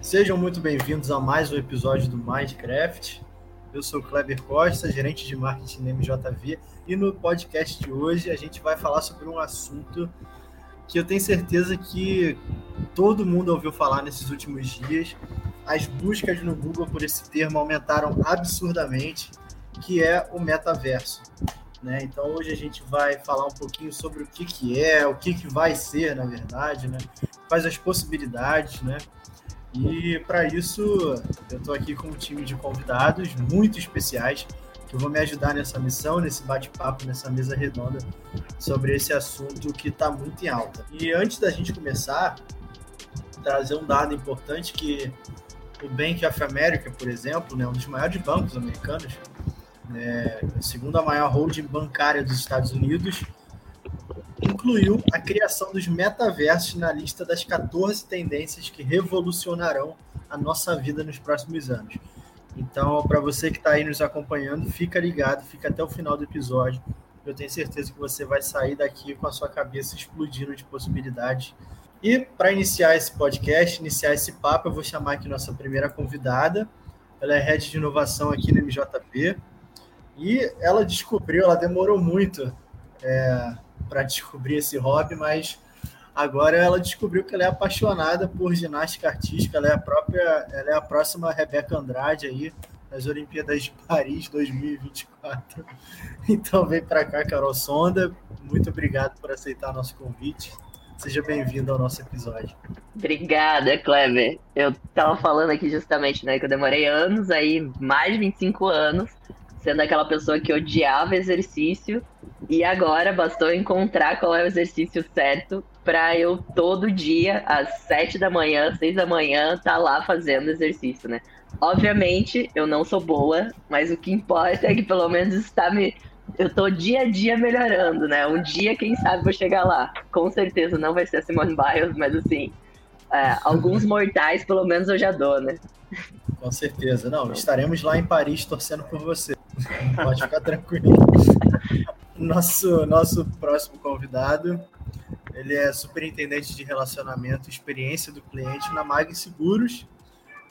Sejam muito bem-vindos a mais um episódio do Minecraft. Eu sou o Kleber Costa, gerente de marketing da MJV, e no podcast de hoje a gente vai falar sobre um assunto que eu tenho certeza que todo mundo ouviu falar nesses últimos dias. As buscas no Google por esse termo aumentaram absurdamente, que é o metaverso. Né? Então hoje a gente vai falar um pouquinho sobre o que, que é, o que, que vai ser, na verdade, né? quais as possibilidades, né? E para isso, eu estou aqui com um time de convidados muito especiais que vão me ajudar nessa missão, nesse bate-papo, nessa mesa redonda sobre esse assunto que está muito em alta. E antes da gente começar, trazer um dado importante que o Bank of America, por exemplo, né, um dos maiores bancos americanos, né, a segunda maior holding bancária dos Estados Unidos, incluiu a criação dos metaversos na lista das 14 tendências que revolucionarão a nossa vida nos próximos anos. Então, para você que está aí nos acompanhando, fica ligado, fica até o final do episódio. Eu tenho certeza que você vai sair daqui com a sua cabeça explodindo de possibilidades. E para iniciar esse podcast, iniciar esse papo, eu vou chamar aqui nossa primeira convidada. Ela é head de inovação aqui no MJP. E ela descobriu, ela demorou muito é, para descobrir esse hobby, mas agora ela descobriu que ela é apaixonada por ginástica artística, ela é a própria, ela é a próxima Rebeca Andrade aí nas Olimpíadas de Paris 2024. Então vem para cá, Carol Sonda. Muito obrigado por aceitar nosso convite. Seja bem-vindo ao nosso episódio. Obrigada, Kleber. Eu tava falando aqui justamente, né, que eu demorei anos aí, mais de 25 anos, sendo aquela pessoa que odiava exercício e agora bastou encontrar qual é o exercício certo para eu todo dia, às sete da manhã, seis da manhã, estar tá lá fazendo exercício, né? Obviamente, eu não sou boa, mas o que importa é que pelo menos está me. Eu tô dia a dia melhorando, né? Um dia, quem sabe, vou chegar lá. Com certeza não vai ser a Simone Biles, mas assim, é, alguns mortais, pelo menos eu já dou, né? Com certeza. Não, estaremos lá em Paris torcendo por você. Pode ficar tranquilo. Nosso, nosso próximo convidado, ele é superintendente de relacionamento e experiência do cliente na Mag Seguros.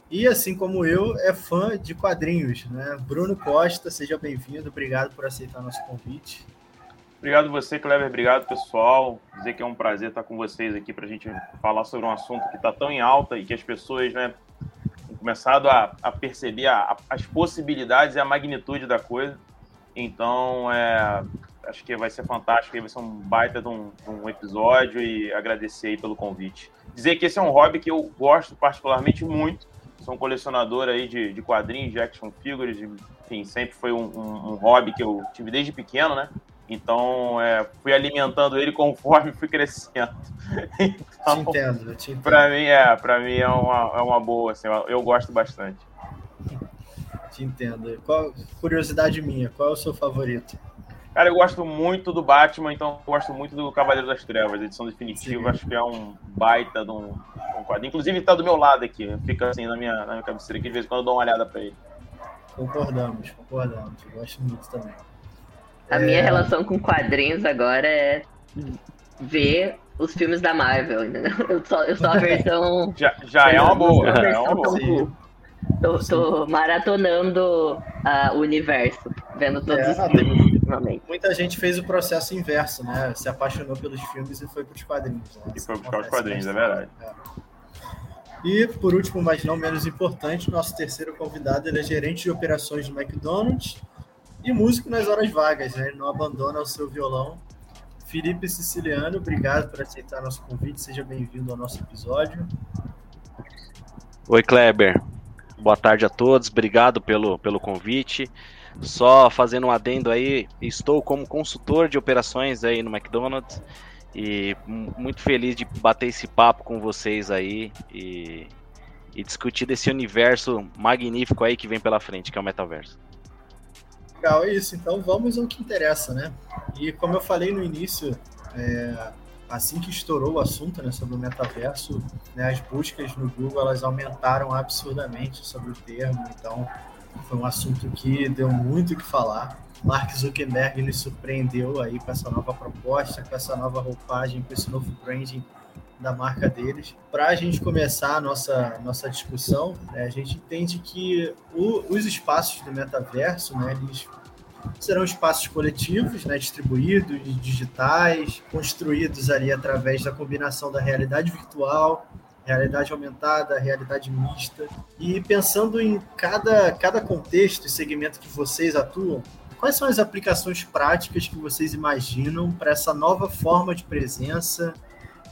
E assim como eu, é fã de quadrinhos, né? Bruno Costa, seja bem-vindo, obrigado por aceitar nosso convite. Obrigado você, Kleber, obrigado pessoal. Dizer que é um prazer estar com vocês aqui para a gente falar sobre um assunto que está tão em alta e que as pessoas, né, começado a, a perceber a, a, as possibilidades e a magnitude da coisa. Então, é, acho que vai ser fantástico, vai ser um baita de um, de um, episódio e agradecer aí pelo convite. Dizer que esse é um hobby que eu gosto particularmente muito, sou um colecionador aí de, de quadrinhos, de action figures, enfim, sempre foi um, um, um, hobby que eu tive desde pequeno, né? Então, é, fui alimentando ele conforme fui crescendo. Então, te entendo, te entendo. Para mim, é, para mim é uma, é uma boa, assim, eu, gosto bastante. Te entendo. Qual, curiosidade minha, qual é o seu favorito? Cara, eu gosto muito do Batman, então eu gosto muito do Cavaleiro das Trevas, edição definitiva. Sim. Acho que é um baita de um, um quadrinho. Inclusive, está do meu lado aqui, fica assim na minha, na minha cabeceira aqui, de vez em quando eu dou uma olhada para ele. Concordamos, concordamos. Eu gosto muito também. A é... minha relação com quadrinhos agora é ver os filmes da Marvel, entendeu? Eu sou, eu sou a versão. já, já é uma boa. É uma boa. Tô, tô maratonando uh, o universo, vendo todos é, os filmes ultimamente. Muita gente fez o processo inverso, né? Se apaixonou pelos filmes e foi para os quadrinhos. Né? E foi para os quadrinhos, é verdade. É. E, por último, mas não menos importante, nosso terceiro convidado ele é gerente de operações do McDonald's e músico nas horas vagas, né? Não abandona o seu violão. Felipe Siciliano, obrigado por aceitar nosso convite. Seja bem-vindo ao nosso episódio. Oi, Kleber. Boa tarde a todos. Obrigado pelo, pelo convite. Só fazendo um adendo aí, estou como consultor de operações aí no McDonald's e muito feliz de bater esse papo com vocês aí e, e discutir desse universo magnífico aí que vem pela frente, que é o metaverso. Legal, é isso. Então vamos ao que interessa, né? E como eu falei no início, é, assim que estourou o assunto né, sobre o metaverso, né, as buscas no Google elas aumentaram absurdamente sobre o termo. Então Foi um assunto que deu muito o que falar. Mark Zuckerberg nos surpreendeu aí com essa nova proposta, com essa nova roupagem, com esse novo branding da marca deles. Para a gente começar a nossa, nossa discussão, né, a gente entende que o, os espaços do metaverso, né, eles serão espaços coletivos, né, distribuídos, digitais, construídos ali através da combinação da realidade virtual, realidade aumentada, realidade mista. E pensando em cada, cada contexto e segmento que vocês atuam, quais são as aplicações práticas que vocês imaginam para essa nova forma de presença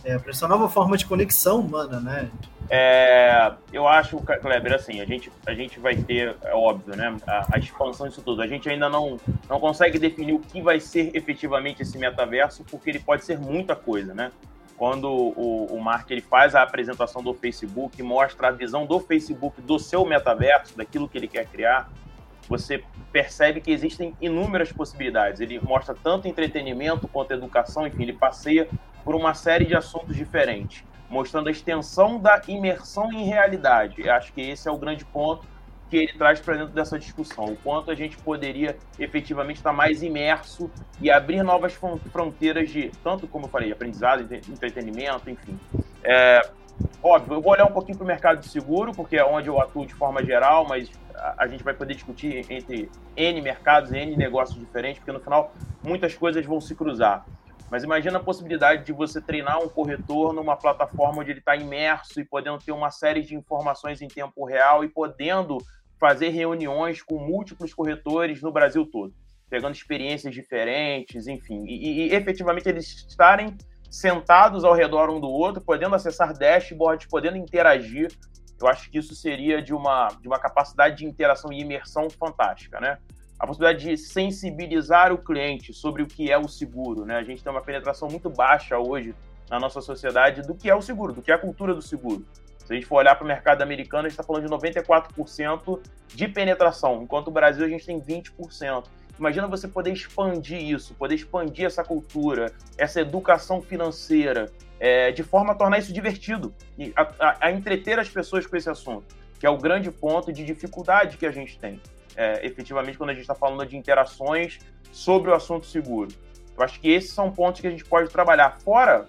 é, para essa nova forma de conexão humana, né? É, eu acho, Kleber, assim, a gente, a gente vai ter, é óbvio, né, a, a, expansão disso tudo. A gente ainda não, não consegue definir o que vai ser efetivamente esse metaverso, porque ele pode ser muita coisa, né? Quando o, o Mark ele faz a apresentação do Facebook, mostra a visão do Facebook do seu metaverso, daquilo que ele quer criar, você percebe que existem inúmeras possibilidades. Ele mostra tanto entretenimento quanto educação, enfim, ele passeia por uma série de assuntos diferentes, mostrando a extensão da imersão em realidade. Eu acho que esse é o grande ponto que ele traz para dentro dessa discussão, o quanto a gente poderia efetivamente estar mais imerso e abrir novas fronteiras de, tanto como eu falei, aprendizado, entretenimento, enfim. É, óbvio, eu vou olhar um pouquinho para o mercado de seguro, porque é onde eu atuo de forma geral, mas a, a gente vai poder discutir entre N mercados N negócios diferentes, porque no final muitas coisas vão se cruzar. Mas imagina a possibilidade de você treinar um corretor numa plataforma onde ele está imerso e podendo ter uma série de informações em tempo real e podendo fazer reuniões com múltiplos corretores no Brasil todo, pegando experiências diferentes, enfim, e, e efetivamente eles estarem sentados ao redor um do outro, podendo acessar dashboards, podendo interagir. Eu acho que isso seria de uma, de uma capacidade de interação e imersão fantástica, né? A possibilidade de sensibilizar o cliente sobre o que é o seguro. Né? A gente tem uma penetração muito baixa hoje na nossa sociedade do que é o seguro, do que é a cultura do seguro. Se a gente for olhar para o mercado americano, a gente está falando de 94% de penetração, enquanto o Brasil a gente tem 20%. Imagina você poder expandir isso, poder expandir essa cultura, essa educação financeira, é, de forma a tornar isso divertido a, a, a entreter as pessoas com esse assunto, que é o grande ponto de dificuldade que a gente tem é, efetivamente quando a gente está falando de interações sobre o assunto seguro. Eu acho que esses são pontos que a gente pode trabalhar. Fora,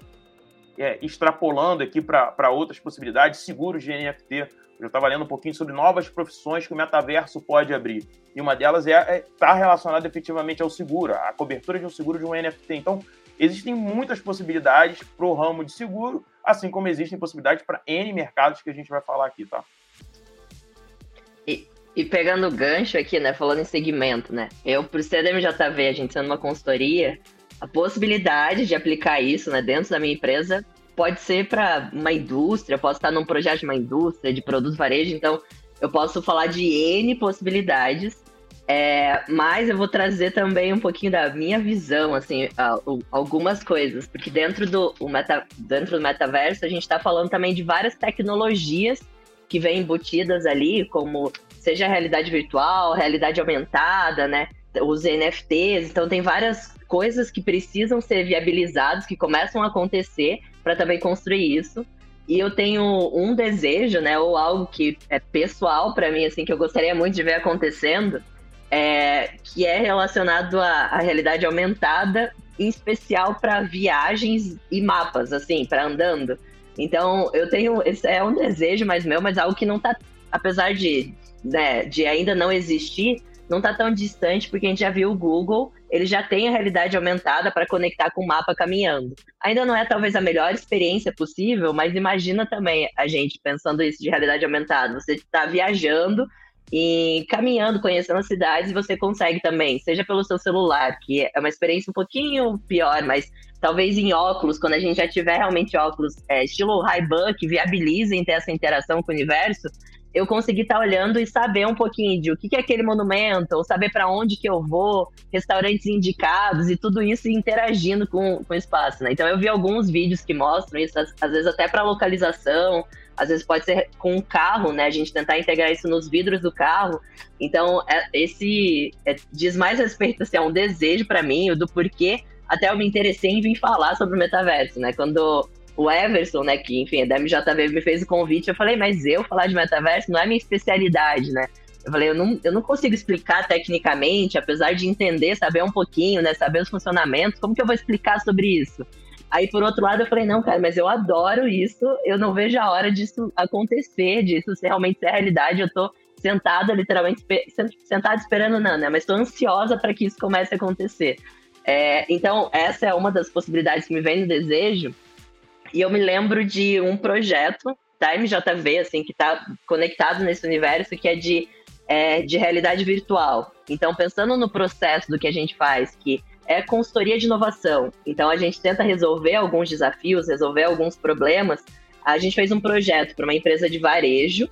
é, extrapolando aqui para outras possibilidades, seguros de NFT. Eu estava lendo um pouquinho sobre novas profissões que o metaverso pode abrir. E uma delas é estar é, tá relacionada efetivamente ao seguro, a cobertura de um seguro de um NFT. Então, existem muitas possibilidades para o ramo de seguro, assim como existem possibilidades para N mercados que a gente vai falar aqui, tá? E pegando o gancho aqui, né, falando em segmento, né, eu, por ser MJV, a gente sendo uma consultoria, a possibilidade de aplicar isso, né, dentro da minha empresa pode ser para uma indústria, posso estar num projeto de uma indústria, de produto varejo, então eu posso falar de N possibilidades, é, mas eu vou trazer também um pouquinho da minha visão, assim, algumas coisas, porque dentro do, meta, dentro do metaverso a gente está falando também de várias tecnologias que vêm embutidas ali, como seja realidade virtual, realidade aumentada, né? Os NFTs, então tem várias coisas que precisam ser viabilizadas, que começam a acontecer para também construir isso. E eu tenho um desejo, né, ou algo que é pessoal para mim, assim, que eu gostaria muito de ver acontecendo, é, que é relacionado à, à realidade aumentada, em especial para viagens e mapas, assim, para andando. Então, eu tenho. Esse é um desejo mais meu, mas algo que não tá. Apesar de né, de ainda não existir, não está tão distante, porque a gente já viu o Google, ele já tem a realidade aumentada para conectar com o mapa caminhando. Ainda não é talvez a melhor experiência possível, mas imagina também a gente pensando isso de realidade aumentada. Você está viajando e caminhando, conhecendo as cidades, você consegue também, seja pelo seu celular, que é uma experiência um pouquinho pior, mas talvez em óculos, quando a gente já tiver realmente óculos é, estilo Ray-Ban que viabilizem ter essa interação com o universo, eu consegui estar tá olhando e saber um pouquinho de o que é aquele monumento, ou saber para onde que eu vou, restaurantes indicados e tudo isso interagindo com, com o espaço, né? Então eu vi alguns vídeos que mostram isso, às, às vezes até para localização, às vezes pode ser com o carro, né? A gente tentar integrar isso nos vidros do carro. Então, é, esse é, diz mais respeito assim, a um desejo para mim, do porquê até eu me interessei em vir falar sobre o metaverso, né? Quando o Everson, né, que enfim, da MJV me fez o convite, eu falei, mas eu falar de metaverso não é minha especialidade, né? Eu falei, eu não, eu não consigo explicar tecnicamente, apesar de entender, saber um pouquinho, né? Saber os funcionamentos, como que eu vou explicar sobre isso? Aí, por outro lado, eu falei, não, cara, mas eu adoro isso, eu não vejo a hora disso acontecer, disso realmente ser realidade. Eu tô sentada, literalmente, sentada esperando, não, né? Mas tô ansiosa para que isso comece a acontecer. É, então, essa é uma das possibilidades que me vem no desejo. E eu me lembro de um projeto da MJV, assim, que está conectado nesse universo, que é de é, de realidade virtual. Então, pensando no processo do que a gente faz, que é consultoria de inovação, então a gente tenta resolver alguns desafios, resolver alguns problemas. A gente fez um projeto para uma empresa de varejo,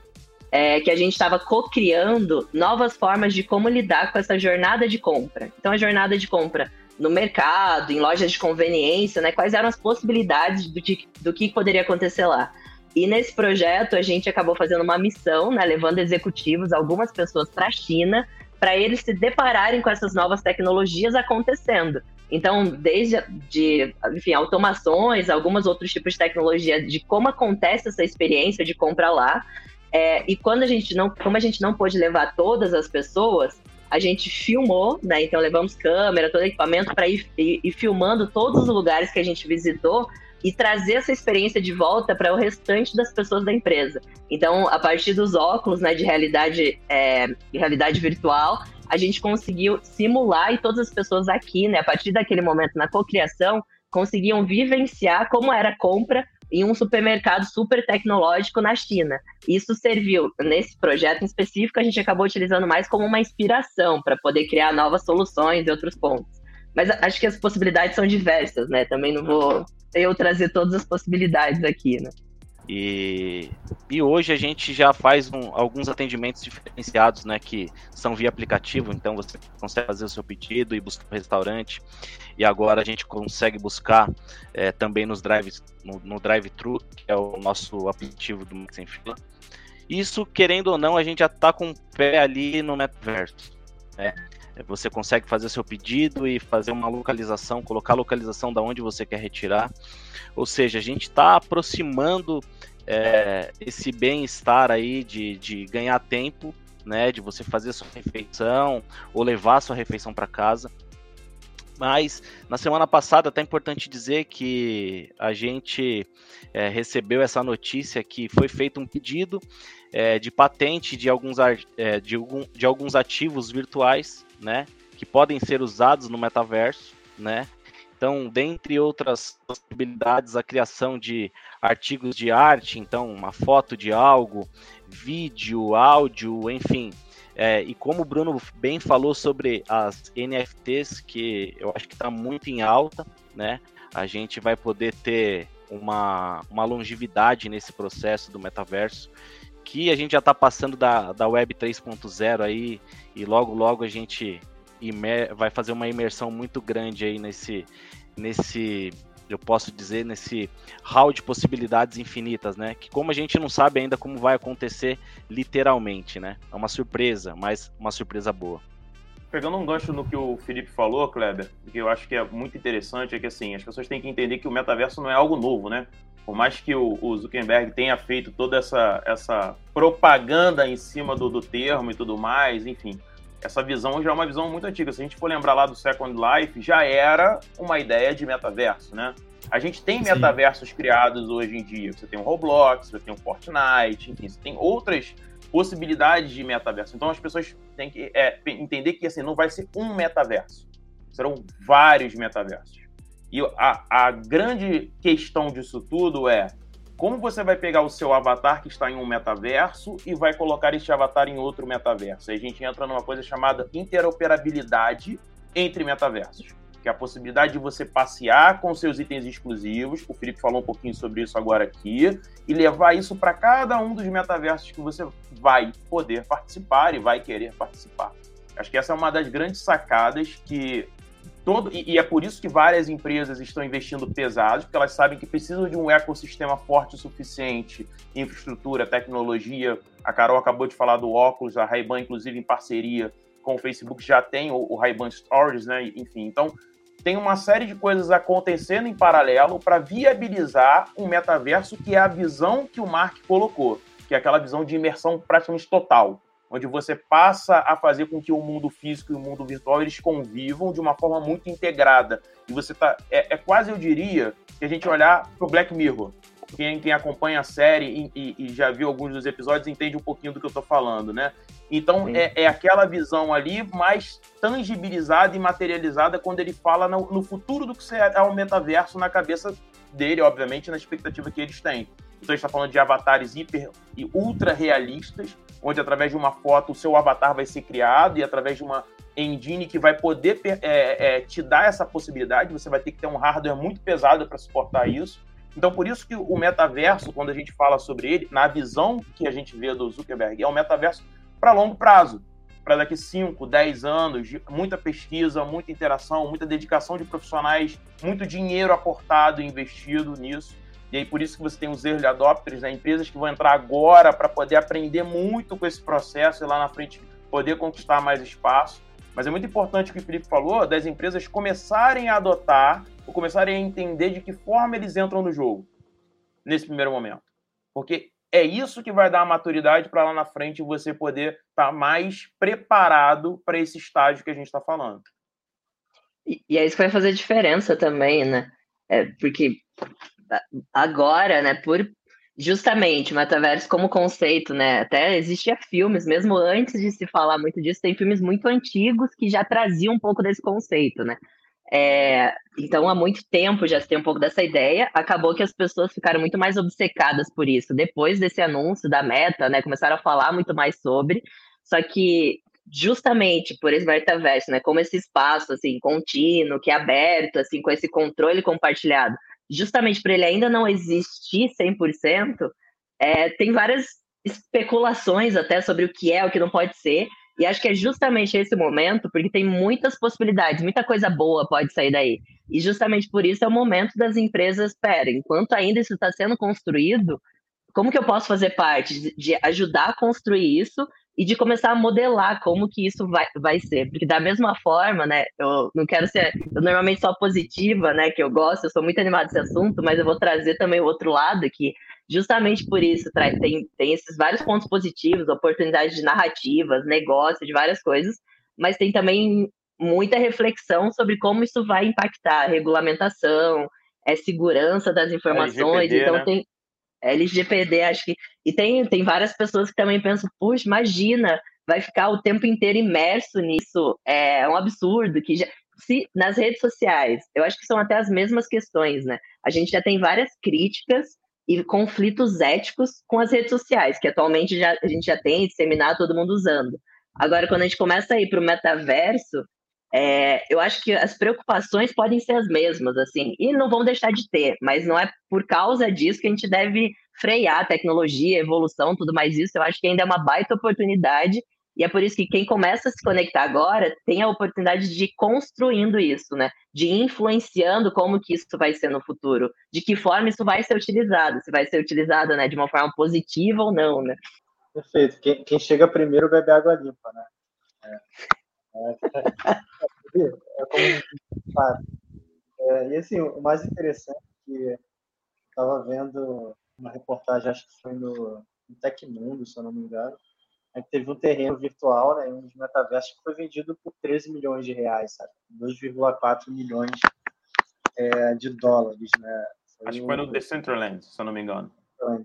é, que a gente estava co-criando novas formas de como lidar com essa jornada de compra. Então, a jornada de compra no mercado, em lojas de conveniência, né? Quais eram as possibilidades do, de, do que poderia acontecer lá? E nesse projeto a gente acabou fazendo uma missão, né, levando executivos, algumas pessoas para a China, para eles se depararem com essas novas tecnologias acontecendo. Então, desde de, enfim, automações, alguns outros tipos de tecnologia, de como acontece essa experiência de compra lá. É, e quando a gente não, como a gente não pôde levar todas as pessoas, a gente filmou, né? Então levamos câmera, todo equipamento para ir, ir, ir filmando todos os lugares que a gente visitou e trazer essa experiência de volta para o restante das pessoas da empresa. Então, a partir dos óculos né, de realidade, é, de realidade virtual, a gente conseguiu simular e todas as pessoas aqui, né, a partir daquele momento na cocriação, conseguiam vivenciar como era a compra em um supermercado super tecnológico na China. Isso serviu, nesse projeto em específico, a gente acabou utilizando mais como uma inspiração para poder criar novas soluções e outros pontos. Mas acho que as possibilidades são diversas, né? Também não vou eu trazer todas as possibilidades aqui, né? E, e hoje a gente já faz um, alguns atendimentos diferenciados, né? Que são via aplicativo, então você consegue fazer o seu pedido e buscar o restaurante. E agora a gente consegue buscar é, também nos drives, no, no drive-thru, que é o nosso aplicativo do Max Fila. Isso, querendo ou não, a gente já está com o pé ali no metaverso. Né? Você consegue fazer seu pedido e fazer uma localização, colocar a localização da onde você quer retirar. Ou seja, a gente está aproximando é, esse bem-estar aí de, de ganhar tempo, né? De você fazer sua refeição ou levar sua refeição para casa. Mas na semana passada, até importante dizer que a gente é, recebeu essa notícia que foi feito um pedido é, de patente de alguns, é, de, algum, de alguns ativos virtuais né? Que podem ser usados no metaverso, né? Então, dentre outras possibilidades, a criação de artigos de arte, então uma foto de algo, vídeo, áudio, enfim. É, e como o Bruno bem falou sobre as NFTs, que eu acho que está muito em alta, né? A gente vai poder ter uma, uma longevidade nesse processo do metaverso que a gente já está passando da, da Web 3.0 aí e logo logo a gente vai fazer uma imersão muito grande aí nesse nesse eu posso dizer nesse hall de possibilidades infinitas, né? Que como a gente não sabe ainda como vai acontecer literalmente, né? É uma surpresa, mas uma surpresa boa. Pegando um gancho no que o Felipe falou, Kleber, que eu acho que é muito interessante, é que assim, as pessoas têm que entender que o metaverso não é algo novo, né? Por mais que o, o, Zuckerberg tenha feito toda essa, essa propaganda em cima do, do termo e tudo mais, enfim, essa visão já é uma visão muito antiga. Se a gente for lembrar lá do Second Life, já era uma ideia de metaverso, né? A gente tem Sim. metaversos criados hoje em dia. Você tem o Roblox, você tem o Fortnite, enfim, você tem outras possibilidades de metaverso. Então as pessoas têm que é, entender que assim, não vai ser um metaverso, serão vários metaversos. E a, a grande questão disso tudo é como você vai pegar o seu avatar que está em um metaverso e vai colocar este avatar em outro metaverso. Aí a gente entra numa coisa chamada interoperabilidade entre metaversos, que é a possibilidade de você passear com seus itens exclusivos. O Felipe falou um pouquinho sobre isso agora aqui e levar isso para cada um dos metaversos que você vai poder participar e vai querer participar. Acho que essa é uma das grandes sacadas que todo e, e, é por isso que várias empresas estão investindo pesados, porque elas sabem que precisam de um ecossistema forte o suficiente, infraestrutura, tecnologia. A Carol acabou de falar do óculos, a Ray-Ban, inclusive, em parceria com o Facebook, já tem o, o Ray-Ban Stories, né? Enfim, então tem uma série de coisas acontecendo em paralelo para viabilizar um metaverso que é a visão que o Mark colocou, que é aquela visão de imersão praticamente total. Onde você passa a fazer com que o mundo físico e o mundo virtual eles convivam de uma forma muito integrada. E você tá. É, é quase, eu diria, que a gente olhar para o Black Mirror. Quem, quem acompanha a série e, e, e, já viu alguns dos episódios entende um pouquinho do que eu estou falando, né? Então é, é, aquela visão ali mais tangibilizada e materializada quando ele fala no, no futuro do que será o metaverso na cabeça dele, obviamente, na expectativa que eles têm. Então a gente está falando de avatares hiper e ultra realistas, onde através de uma foto o seu avatar vai ser criado e através de uma engine que vai poder é, é, te dar essa possibilidade, você vai ter que ter um hardware muito pesado para suportar isso. Então, por isso que o metaverso, quando a gente fala sobre ele, na visão que a gente vê do Zuckerberg, é um metaverso para longo prazo, para daqui 5, 10 anos, muita pesquisa, muita interação, muita dedicação de profissionais, muito dinheiro aportado e investido nisso. E aí por isso que você tem os early adopters, né? empresas que vão entrar agora para poder aprender muito com esse processo e lá na frente poder conquistar mais espaço. Mas é muito importante o que o Felipe falou, das empresas começarem a adotar ou começarem a entender de que forma eles entram no jogo nesse primeiro momento. Porque é isso que vai dar a maturidade para lá na frente você poder estar tá mais preparado para esse estágio que a gente está falando. E, e é isso que vai fazer diferença também, né? É, porque agora, né, por justamente metaverso como conceito, né? Até existia filmes, mesmo antes de se falar muito disso, tem filmes muito antigos que já traziam um pouco desse conceito, né? É, então, há muito tempo já se tem um pouco dessa ideia. Acabou que as pessoas ficaram muito mais obcecadas por isso. Depois desse anúncio da meta, né? Começaram a falar muito mais sobre. Só que, justamente por esse metaverso, né? Como esse espaço, assim, contínuo, que é aberto, assim, com esse controle compartilhado, justamente por ele ainda não existir 100%, é, tem várias especulações até sobre o que é, o que não pode ser, e acho que é justamente esse momento, porque tem muitas possibilidades, muita coisa boa pode sair daí. E justamente por isso é o momento das empresas, pera, enquanto ainda isso está sendo construído, como que eu posso fazer parte de ajudar a construir isso e de começar a modelar como que isso vai, vai ser. Porque da mesma forma, né, eu não quero ser, eu normalmente sou positiva, né, que eu gosto, eu sou muito animada desse assunto, mas eu vou trazer também o outro lado que justamente por isso tem, tem esses vários pontos positivos, oportunidades de narrativas, negócio, de várias coisas, mas tem também muita reflexão sobre como isso vai impactar a regulamentação, é segurança das informações, LGPD, então né? tem LGPD, acho que. E tem, tem várias pessoas que também pensam, puxa, imagina, vai ficar o tempo inteiro imerso nisso. É um absurdo que já. Se, nas redes sociais, eu acho que são até as mesmas questões, né? A gente já tem várias críticas e conflitos éticos com as redes sociais, que atualmente já, a gente já tem disseminado, todo mundo usando. Agora, quando a gente começa a ir para o metaverso, é, eu acho que as preocupações podem ser as mesmas, assim, e não vão deixar de ter, mas não é por causa disso que a gente deve frear a tecnologia, a evolução, tudo mais isso. Eu acho que ainda é uma baita oportunidade, e é por isso que quem começa a se conectar agora tem a oportunidade de ir construindo isso, né? De ir influenciando como que isso vai ser no futuro, de que forma isso vai ser utilizado, se vai ser utilizado, né, de uma forma positiva ou não, né? Perfeito. Quem, quem chega primeiro bebe água limpa, né? É. É, como é, e assim, o mais interessante é que estava vendo uma reportagem, acho que foi no, no Tecmundo, se eu não me engano, é que teve um terreno virtual, né, um dos metaversos que foi vendido por 13 milhões de reais, sabe? 2,4 milhões é, de dólares, né? Foi acho que foi no Decentraland, se eu não me engano.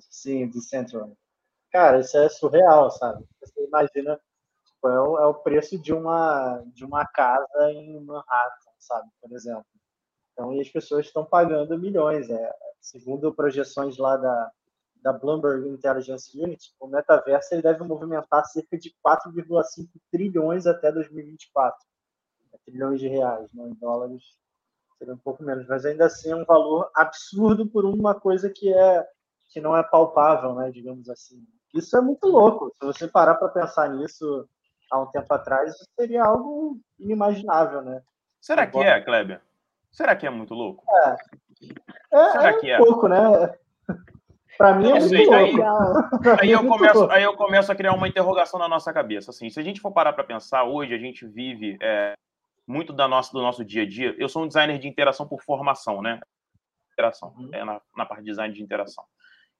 Sim, Decentraland. Cara, isso é surreal, sabe? Você imagina é o, é o preço de uma, de uma casa em Manhattan, sabe? Por exemplo. Então, e as pessoas estão pagando milhões. É, segundo projeções lá da, da Bloomberg Intelligence Unit, o metaverso ele deve movimentar cerca de 4,5 trilhões até 2024. É, trilhões de reais, né? em dólares seria um pouco menos, mas ainda assim é um valor absurdo por uma coisa que é que não é palpável, né? digamos assim. Isso é muito louco. Se você parar para pensar nisso há um tempo atrás, seria algo inimaginável, né? Será que é, Kleber? Será que é muito louco? É. é Será é que é? pouco, né? Para mim é muito louco. Aí, aí, eu começo, aí eu começo a criar uma interrogação na nossa cabeça. Assim, se a gente for parar para pensar, hoje a gente vive é, muito da nossa, do nosso dia a dia. Eu sou um designer de interação por formação, né? Interação, uhum. é, na, na parte de design de interação.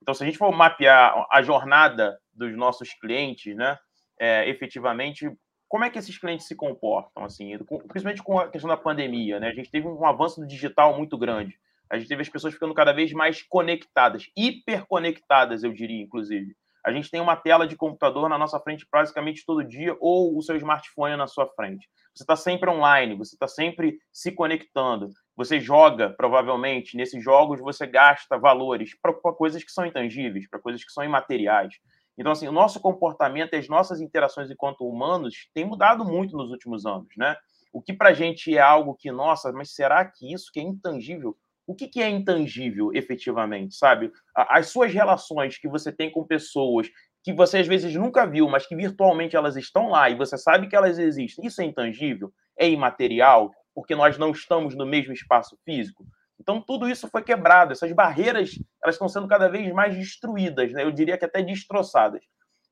Então, se a gente for mapear a jornada dos nossos clientes, né? É, efetivamente, como é que esses clientes se comportam, assim, principalmente com a questão da pandemia, né? A gente teve um avanço do digital muito grande. A gente teve as pessoas ficando cada vez mais conectadas, hiperconectadas, eu diria, inclusive. A gente tem uma tela de computador na nossa frente praticamente todo dia, ou o seu smartphone na sua frente. Você está sempre online, você está sempre se conectando. Você joga, provavelmente, nesses jogos você gasta valores para coisas que são intangíveis, para coisas que são imateriais. Então, assim, o nosso comportamento e as nossas interações enquanto humanos têm mudado muito nos últimos anos, né? O que para a gente é algo que, nossa, mas será que isso que é intangível? O que, que é intangível, efetivamente, sabe? As suas relações que você tem com pessoas que você às vezes nunca viu, mas que virtualmente elas estão lá e você sabe que elas existem, isso é intangível? É imaterial? Porque nós não estamos no mesmo espaço físico? Então, tudo isso foi quebrado. Essas barreiras elas estão sendo cada vez mais destruídas, né? eu diria que até destroçadas.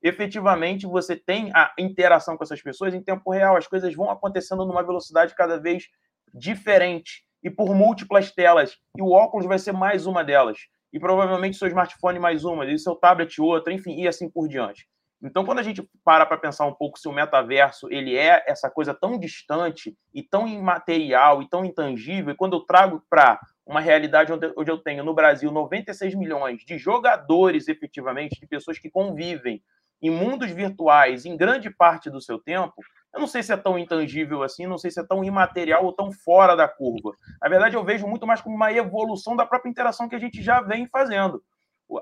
Efetivamente, você tem a interação com essas pessoas em tempo real. As coisas vão acontecendo numa velocidade cada vez diferente e por múltiplas telas. E o óculos vai ser mais uma delas. E provavelmente seu smartphone mais uma, e seu tablet outra, enfim, e assim por diante. Então, quando a gente para para pensar um pouco se o metaverso ele é essa coisa tão distante e tão imaterial e tão intangível, e quando eu trago para uma realidade onde, eu tenho no Brasil 96 milhões de jogadores, efetivamente, de pessoas que convivem em mundos virtuais em grande parte do seu tempo, eu não sei se é tão intangível assim, não sei se é tão imaterial ou tão fora da curva. Na verdade, eu vejo muito mais como uma evolução da própria interação que a gente já vem fazendo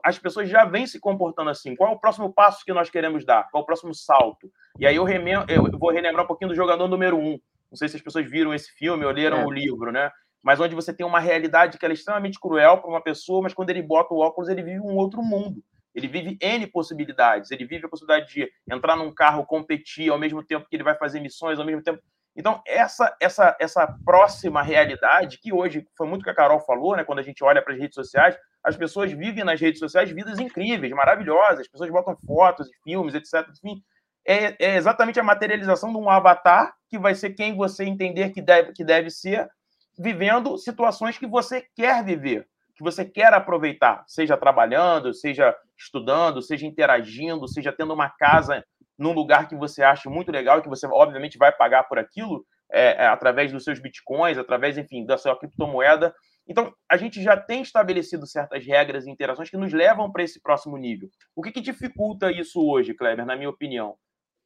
as pessoas já vêm se comportando assim. Qual é o próximo passo que nós queremos dar? Qual é o próximo salto? E aí eu, eu vou relembrar um pouquinho do jogador número um. Não sei se as pessoas viram esse filme ou leram é. o livro, né? Mas onde você tem uma realidade que é extremamente cruel para uma pessoa, mas quando ele bota o óculos, ele vive um outro mundo. Ele vive N possibilidades. Ele vive a possibilidade de entrar num carro, competir, ao mesmo tempo que ele vai fazer missões, ao mesmo tempo. Então, essa, essa, essa próxima realidade, que hoje foi muito que a Carol falou, né? Quando a gente olha para as redes sociais, as pessoas vivem nas redes sociais vidas incríveis, maravilhosas, as pessoas botam fotos e filmes, etc. Enfim, é, é, exatamente a materialização de um avatar que vai ser quem você entender que deve, que deve ser, vivendo situações que você quer viver, que você quer aproveitar, seja trabalhando, seja estudando, seja interagindo, seja tendo uma casa num lugar que você acha muito legal e que você, obviamente, vai pagar por aquilo, é, é, através dos seus bitcoins, através, enfim, da sua criptomoeda. Então, a gente já tem estabelecido certas regras e interações que nos levam para esse próximo nível. O que, que dificulta isso hoje, Kleber, na minha opinião?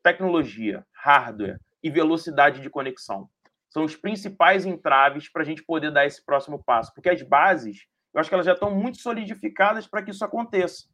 Tecnologia, hardware e velocidade de conexão. São os principais entraves para a gente poder dar esse próximo passo. Porque as bases, eu acho que elas já estão muito solidificadas para que isso aconteça.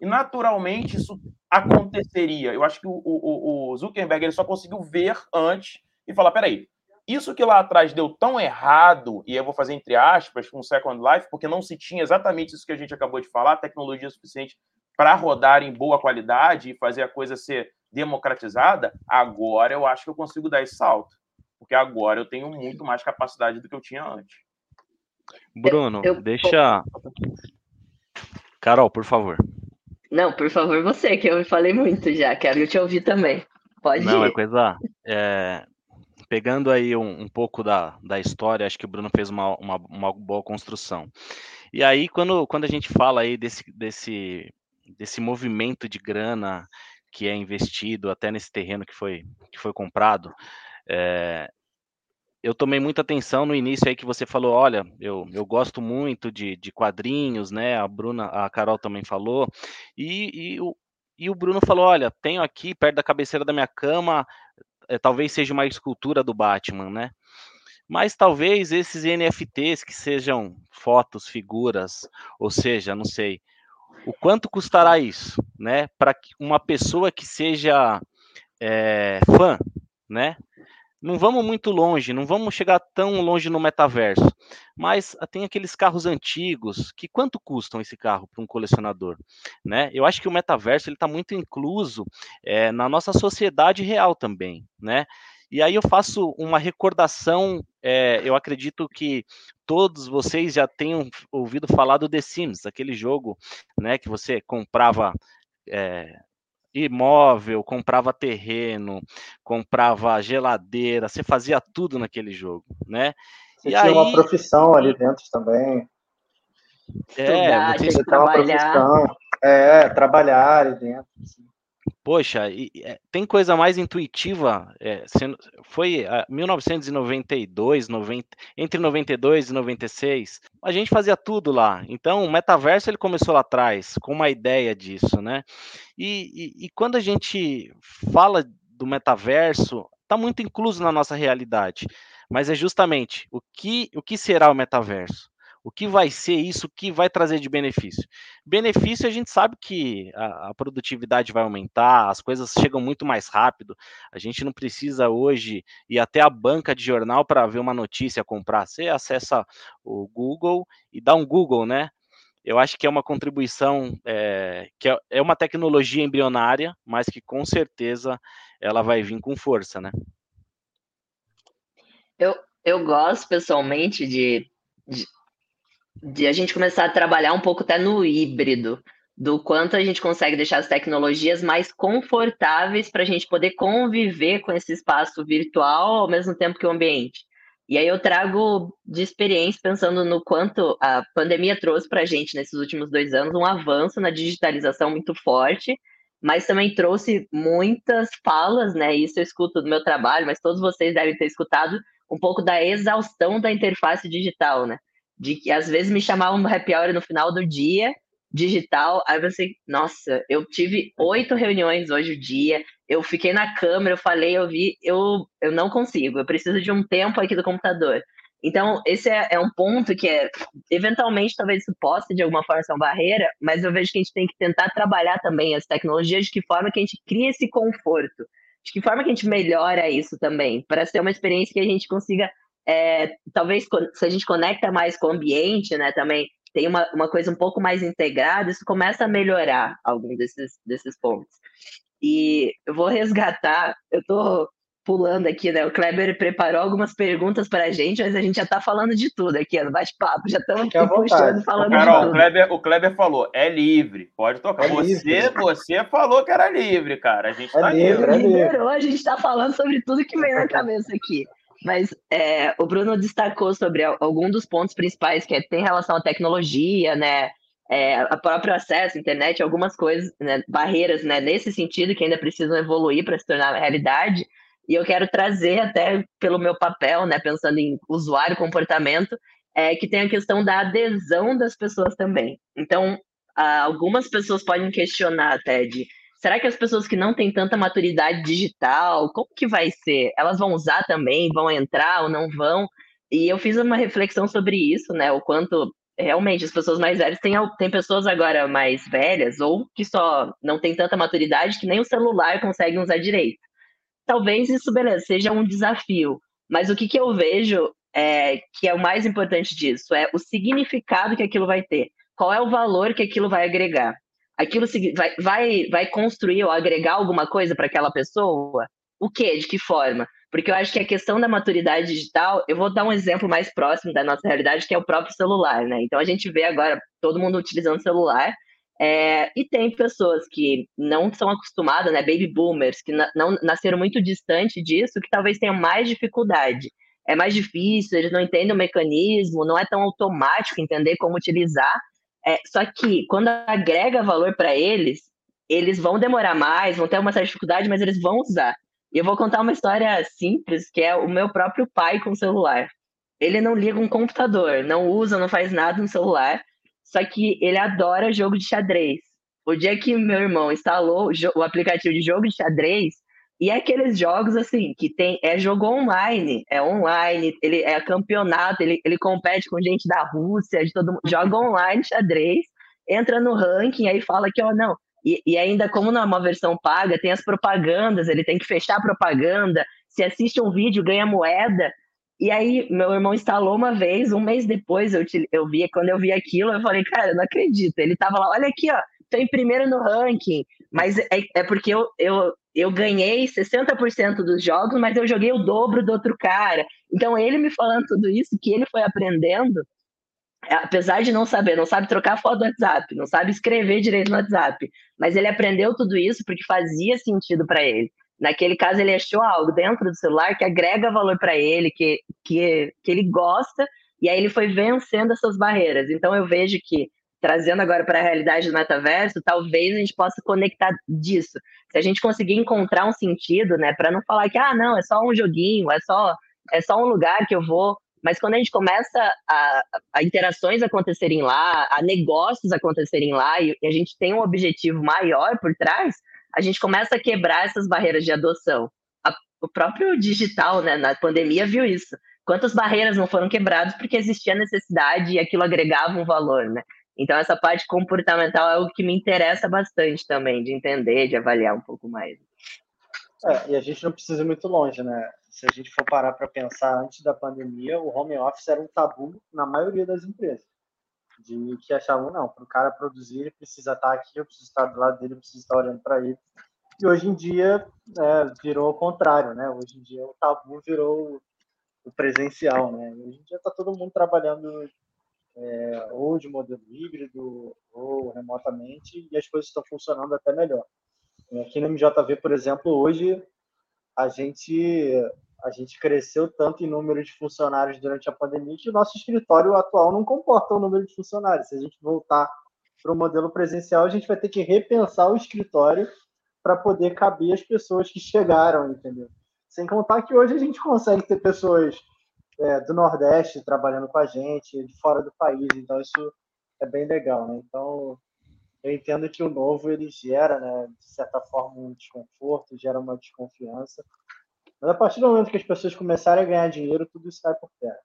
E, naturalmente, isso aconteceria. Eu acho que o, o, o Zuckerberg ele só conseguiu ver antes e falar: peraí, isso que lá atrás deu tão errado, e eu vou fazer entre aspas, com Second Life, porque não se tinha exatamente isso que a gente acabou de falar, tecnologia suficiente para rodar em boa qualidade e fazer a coisa ser democratizada, agora eu acho que eu consigo dar esse salto. Porque agora eu tenho muito mais capacidade do que eu tinha antes. Bruno, eu, eu... deixa. Carol, por favor. Não, por favor, você, que eu falei muito já. Quero te ouvir também. Pode Não, ir. é coisa. É, pegando aí um, um, pouco da, da história, acho que o Bruno fez uma, uma, uma, boa construção. E aí, quando, quando a gente fala aí desse, desse, desse movimento de grana que é investido até nesse terreno que foi, que foi comprado, é, eu tomei muita atenção no início aí que você falou, olha, eu, eu gosto muito de, de quadrinhos, né? A Bruna, a Carol também falou, e, e, o, e o Bruno falou, olha, tenho aqui perto da cabeceira da minha cama é, talvez seja uma escultura do Batman, né? Mas talvez esses NFTs que sejam fotos, figuras, ou seja, não sei, o quanto custará isso, né? Para uma pessoa que seja é, fã, né? Não vamos muito longe, não vamos chegar tão longe no metaverso, mas tem aqueles carros antigos que quanto custam esse carro para um colecionador, né? Eu acho que o metaverso ele está muito incluso é, na nossa sociedade real também, né? E aí eu faço uma recordação, é, eu acredito que todos vocês já tenham ouvido falar do The Sims, aquele jogo, né, que você comprava é, imóvel, comprava terreno, comprava geladeira, você fazia tudo naquele jogo, né? Você e tinha aí... uma profissão ali dentro também. É, você trabalhar. É, trabalhar ali dentro. Assim. Poxa, e, é, tem coisa mais intuitiva. É, sendo, foi a, 1992, 90, entre 92 e 96, a gente fazia tudo lá. Então, o metaverso ele começou lá atrás, com uma ideia disso, né? E, e, e quando a gente fala do metaverso, está muito incluso na nossa realidade. Mas é justamente o que, o que será o metaverso? O que vai ser isso? O que vai trazer de benefício? Benefício, a gente sabe que a, a, produtividade vai aumentar, as coisas chegam muito mais rápido. A gente não precisa hoje ir até a banca de jornal para ver uma notícia, comprar. Você acessa o Google e dá um Google, né? Eu acho que é uma contribuição, é, que é, é uma tecnologia embrionária, mas que com certeza ela vai vir com força, né? Eu, eu gosto pessoalmente de, de de a gente começar a trabalhar um pouco até no híbrido, do quanto a gente consegue deixar as tecnologias mais confortáveis para a gente poder conviver com esse espaço virtual ao mesmo tempo que o ambiente. E aí eu trago de experiência pensando no quanto a pandemia trouxe para a gente nesses últimos dois anos um avanço na digitalização muito forte, mas também trouxe muitas falas, né? Isso eu escuto do meu trabalho, mas todos vocês devem ter escutado um pouco da exaustão da interface digital, né? De que às vezes me chamavam no happy hour no final do dia, digital, aí você, nossa, eu tive oito reuniões hoje o dia, eu fiquei na câmera, eu falei, eu vi, eu, eu não consigo, eu preciso de um tempo aqui do computador. Então, esse é, é um ponto que é, eventualmente, talvez isso possa, de alguma forma, ser uma barreira, mas eu vejo que a gente tem que tentar trabalhar também as tecnologias de que forma que a gente cria esse conforto, de que forma que a gente melhora isso também, para ser uma experiência que a gente consiga é, talvez se a gente conecta mais com o ambiente, né, também tem uma, uma coisa um pouco mais integrada, isso começa a melhorar algum desses, desses pontos. E eu vou resgatar, eu estou pulando aqui, né? O Kleber preparou algumas perguntas para a gente, mas a gente já está falando de tudo aqui, no bate-papo, já estamos puxando, falando Carol, de tudo. O Kleber, o Kleber falou, é livre, pode tocar. É você, livre. você falou que era livre, cara. A gente está é livre. livre. É livre. a gente está falando sobre tudo que vem na cabeça aqui. Mas é, o Bruno destacou sobre algum dos pontos principais que é, tem relação à tecnologia, né? É, a próprio acesso à internet, algumas coisas, né, barreiras né, nesse sentido que ainda precisam evoluir para se tornar realidade. E eu quero trazer até pelo meu papel, né, pensando em usuário, comportamento, é, que tem a questão da adesão das pessoas também. Então, algumas pessoas podem questionar até de Será que as pessoas que não têm tanta maturidade digital, como que vai ser? Elas vão usar também, vão entrar ou não vão? E eu fiz uma reflexão sobre isso, né? O quanto realmente as pessoas mais velhas têm, tem pessoas agora mais velhas ou que só não tem tanta maturidade que nem o celular conseguem usar direito. Talvez isso, beleza, seja um desafio, mas o que, que eu vejo é, que é o mais importante disso é o significado que aquilo vai ter. Qual é o valor que aquilo vai agregar? Aquilo vai, vai, vai construir ou agregar alguma coisa para aquela pessoa? O que? De que forma? Porque eu acho que a questão da maturidade digital, eu vou dar um exemplo mais próximo da nossa realidade, que é o próprio celular, né? Então a gente vê agora todo mundo utilizando celular, é, e tem pessoas que não são acostumadas, né? Baby boomers, que não nasceram muito distante disso, que talvez tenham mais dificuldade. É mais difícil, eles não entendem o mecanismo, não é tão automático entender como utilizar. É, só que quando agrega valor para eles, eles vão demorar mais, vão ter uma certa dificuldade, mas eles vão usar. E eu vou contar uma história simples, que é o meu próprio pai com o celular. Ele não liga um computador, não usa, não faz nada no celular, só que ele adora jogo de xadrez. O dia que meu irmão instalou o aplicativo de jogo de xadrez, e é aqueles jogos assim, que tem é jogo online, é online, ele é campeonato, ele, ele compete com gente da Rússia, de todo mundo, joga online xadrez, entra no ranking, aí fala que, ó, não. E, e ainda, como não é uma versão paga, tem as propagandas, ele tem que fechar a propaganda, se assiste um vídeo, ganha moeda. E aí, meu irmão instalou uma vez, um mês depois eu, te, eu vi, quando eu vi aquilo, eu falei, cara, eu não acredito. Ele tava lá, olha aqui, ó, tô em primeiro no ranking, mas é, é porque eu, eu, eu ganhei 60% dos jogos, mas eu joguei o dobro do outro cara. Então, ele me falando tudo isso, que ele foi aprendendo, apesar de não saber, não sabe trocar foto do WhatsApp, não sabe escrever direito no WhatsApp, mas ele aprendeu tudo isso porque fazia sentido para ele. Naquele caso, ele achou algo dentro do celular que agrega valor para ele, que, que, que ele gosta, e aí ele foi vencendo essas barreiras. Então, eu vejo que trazendo agora para a realidade do metaverso, talvez a gente possa conectar disso. Se a gente conseguir encontrar um sentido, né, para não falar que ah, não, é só um joguinho, é só é só um lugar que eu vou, mas quando a gente começa a, a interações acontecerem lá, a negócios acontecerem lá e, e a gente tem um objetivo maior por trás, a gente começa a quebrar essas barreiras de adoção. A, o próprio digital, né, na pandemia viu isso. Quantas barreiras não foram quebradas porque existia necessidade e aquilo agregava um valor, né? Então, essa parte comportamental é algo que me interessa bastante também, de entender, de avaliar um pouco mais. É, e a gente não precisa ir muito longe, né? Se a gente for parar para pensar, antes da pandemia, o home office era um tabu na maioria das empresas. De que achavam, não, para o cara produzir, ele precisa estar aqui, eu preciso estar do lado dele, eu preciso estar olhando para ele. E hoje em dia é, virou o contrário, né? Hoje em dia o tabu virou o presencial, né? Hoje em dia está todo mundo trabalhando é, ou de modelo híbrido ou remotamente e as coisas estão funcionando até melhor. Aqui no MJV, por exemplo, hoje a gente a gente cresceu tanto em número de funcionários durante a pandemia que o nosso escritório atual não comporta o número de funcionários. Se a gente voltar para o modelo presencial, a gente vai ter que repensar o escritório para poder caber as pessoas que chegaram, entendeu? Sem contar que hoje a gente consegue ter pessoas é, do Nordeste trabalhando com a gente, de fora do país, então isso é bem legal, né? Então, eu entendo que o novo ele gera, né, de certa forma, um desconforto, gera uma desconfiança. Mas a partir do momento que as pessoas começarem a ganhar dinheiro, tudo isso cai por terra.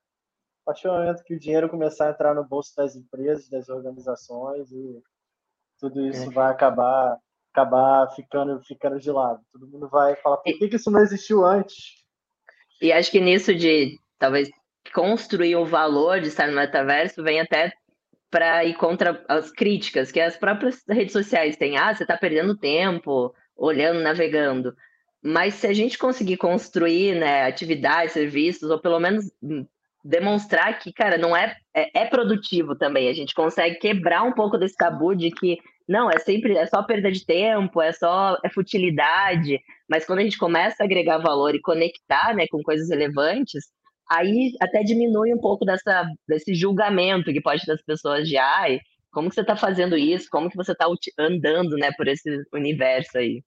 A partir do momento que o dinheiro começar a entrar no bolso das empresas, das organizações, e tudo isso é. vai acabar acabar ficando ficando de lado. Todo mundo vai falar por que, que isso não existiu antes? E acho que nisso de talvez construir o valor de estar no metaverso vem até para ir contra as críticas que as próprias redes sociais têm. Ah, você está perdendo tempo olhando, navegando. Mas se a gente conseguir construir né, atividades, serviços, ou pelo menos demonstrar que, cara, não é, é, é, produtivo também. A gente consegue quebrar um pouco desse tabu de que não, é sempre é só perda de tempo, é só é futilidade. Mas quando a gente começa a agregar valor e conectar né, com coisas relevantes, aí até diminui um pouco dessa, desse julgamento que pode das pessoas de ai, como que você está fazendo isso? Como que você está andando né, por esse universo aí?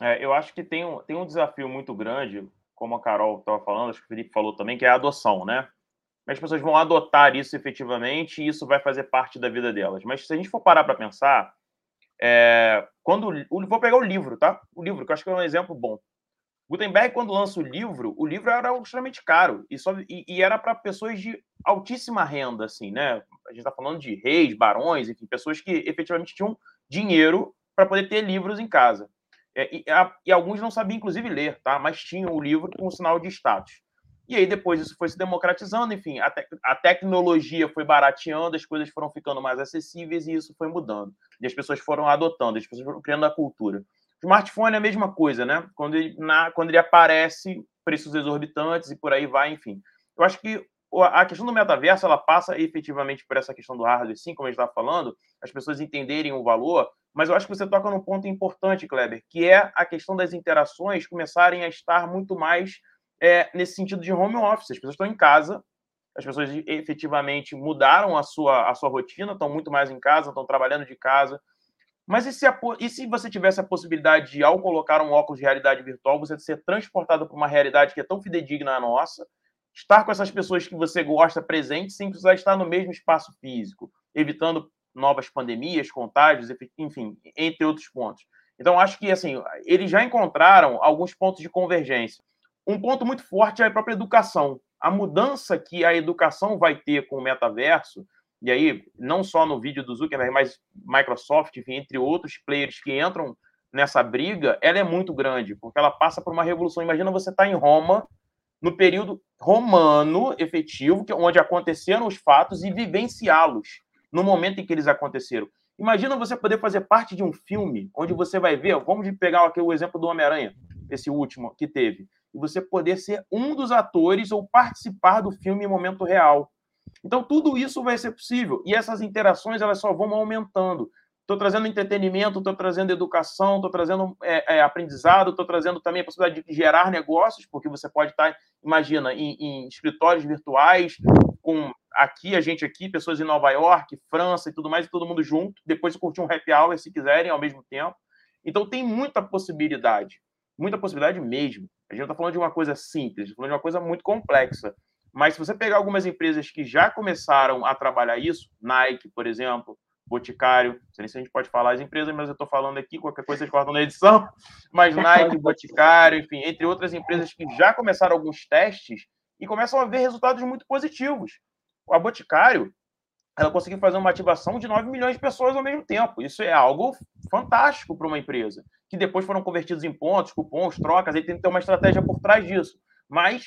É, eu acho que tem um, tem um desafio muito grande, como a Carol estava falando, acho que o Felipe falou também, que é a adoção, né? As pessoas vão adotar isso efetivamente e isso vai fazer parte da vida delas. Mas se a gente for parar para pensar, é, quando vou pegar o livro, tá? O livro, que eu acho que é um exemplo bom. Gutenberg, quando lança o livro, o livro era extremamente caro e, só, e, e era para pessoas de altíssima renda, assim, né? A gente está falando de reis, barões, enfim, pessoas que efetivamente tinham dinheiro para poder ter livros em casa. É, e, a, e, alguns não sabiam, inclusive, ler, tá? Mas tinham o livro com um sinal de status. E aí depois isso foi se democratizando, enfim, a, te, a tecnologia foi barateando, as coisas foram ficando mais acessíveis e isso foi mudando. E as pessoas foram adotando, as pessoas foram criando a cultura. Smartphone é a mesma coisa, né? Quando ele, na, quando ele aparece, preços exorbitantes e por aí vai, enfim. Eu acho que a questão do metaverso ela passa efetivamente por essa questão do hardware, sim, como a gente estava falando, as pessoas entenderem o valor, mas eu acho que você toca num ponto importante, Kleber, que é a questão das interações começarem a estar muito mais é, nesse sentido de home office. As pessoas estão em casa, as pessoas efetivamente mudaram a sua, a sua rotina, estão muito mais em casa, estão trabalhando de casa, mas e se, a, e se você tivesse a possibilidade de, ao colocar um óculos de realidade virtual, você ser transportado para uma realidade que é tão fidedigna à nossa, estar com essas pessoas que você gosta presentes sem precisar estar no mesmo espaço físico, evitando novas pandemias, contágios, enfim, entre outros pontos. Então, acho que assim, eles já encontraram alguns pontos de convergência. Um ponto muito forte é a própria educação. A mudança que a educação vai ter com o metaverso e aí não só no vídeo do Zuckerberg, mas Microsoft, enfim, entre outros players que entram nessa briga, ela é muito grande, porque ela passa por uma revolução. Imagina você estar tá em Roma, no período romano efetivo, que, onde aconteceram os fatos, e vivenciá-los no momento em que eles aconteceram. Imagina você poder fazer parte de um filme onde você vai ver, vamos pegar aqui o exemplo do Homem-Aranha, esse último que teve, e você poder ser um dos atores ou participar do filme em momento real. Então, tudo isso vai ser possível. E essas interações elas só vão aumentando. estou trazendo entretenimento, estou trazendo educação, estou trazendo é, é, aprendizado, estou trazendo também a possibilidade de gerar negócios, porque você pode estar, imagina, em, em, escritórios virtuais, com aqui, a gente aqui, pessoas em Nova York, França e tudo mais, e todo mundo junto, depois curtir um happy hour, se quiserem, ao mesmo tempo. Então, tem muita possibilidade, muita possibilidade mesmo. A gente não está falando de uma coisa simples, está falando de uma coisa muito complexa. Mas se você pegar algumas empresas que já começaram a trabalhar isso, Nike, por exemplo, Boticário, não sei se a gente pode falar as empresas, mas eu estou falando aqui, qualquer coisa vocês cortam na edição, mas Nike, Boticário, enfim, entre outras empresas que já começaram alguns testes e começam a ver resultados muito positivos. A Boticário, ela conseguiu fazer uma ativação de 9 milhões de pessoas ao mesmo tempo. Isso é algo fantástico para uma empresa, que depois foram convertidos em pontos, cupons, trocas, aí tem que ter uma estratégia por trás disso. Mas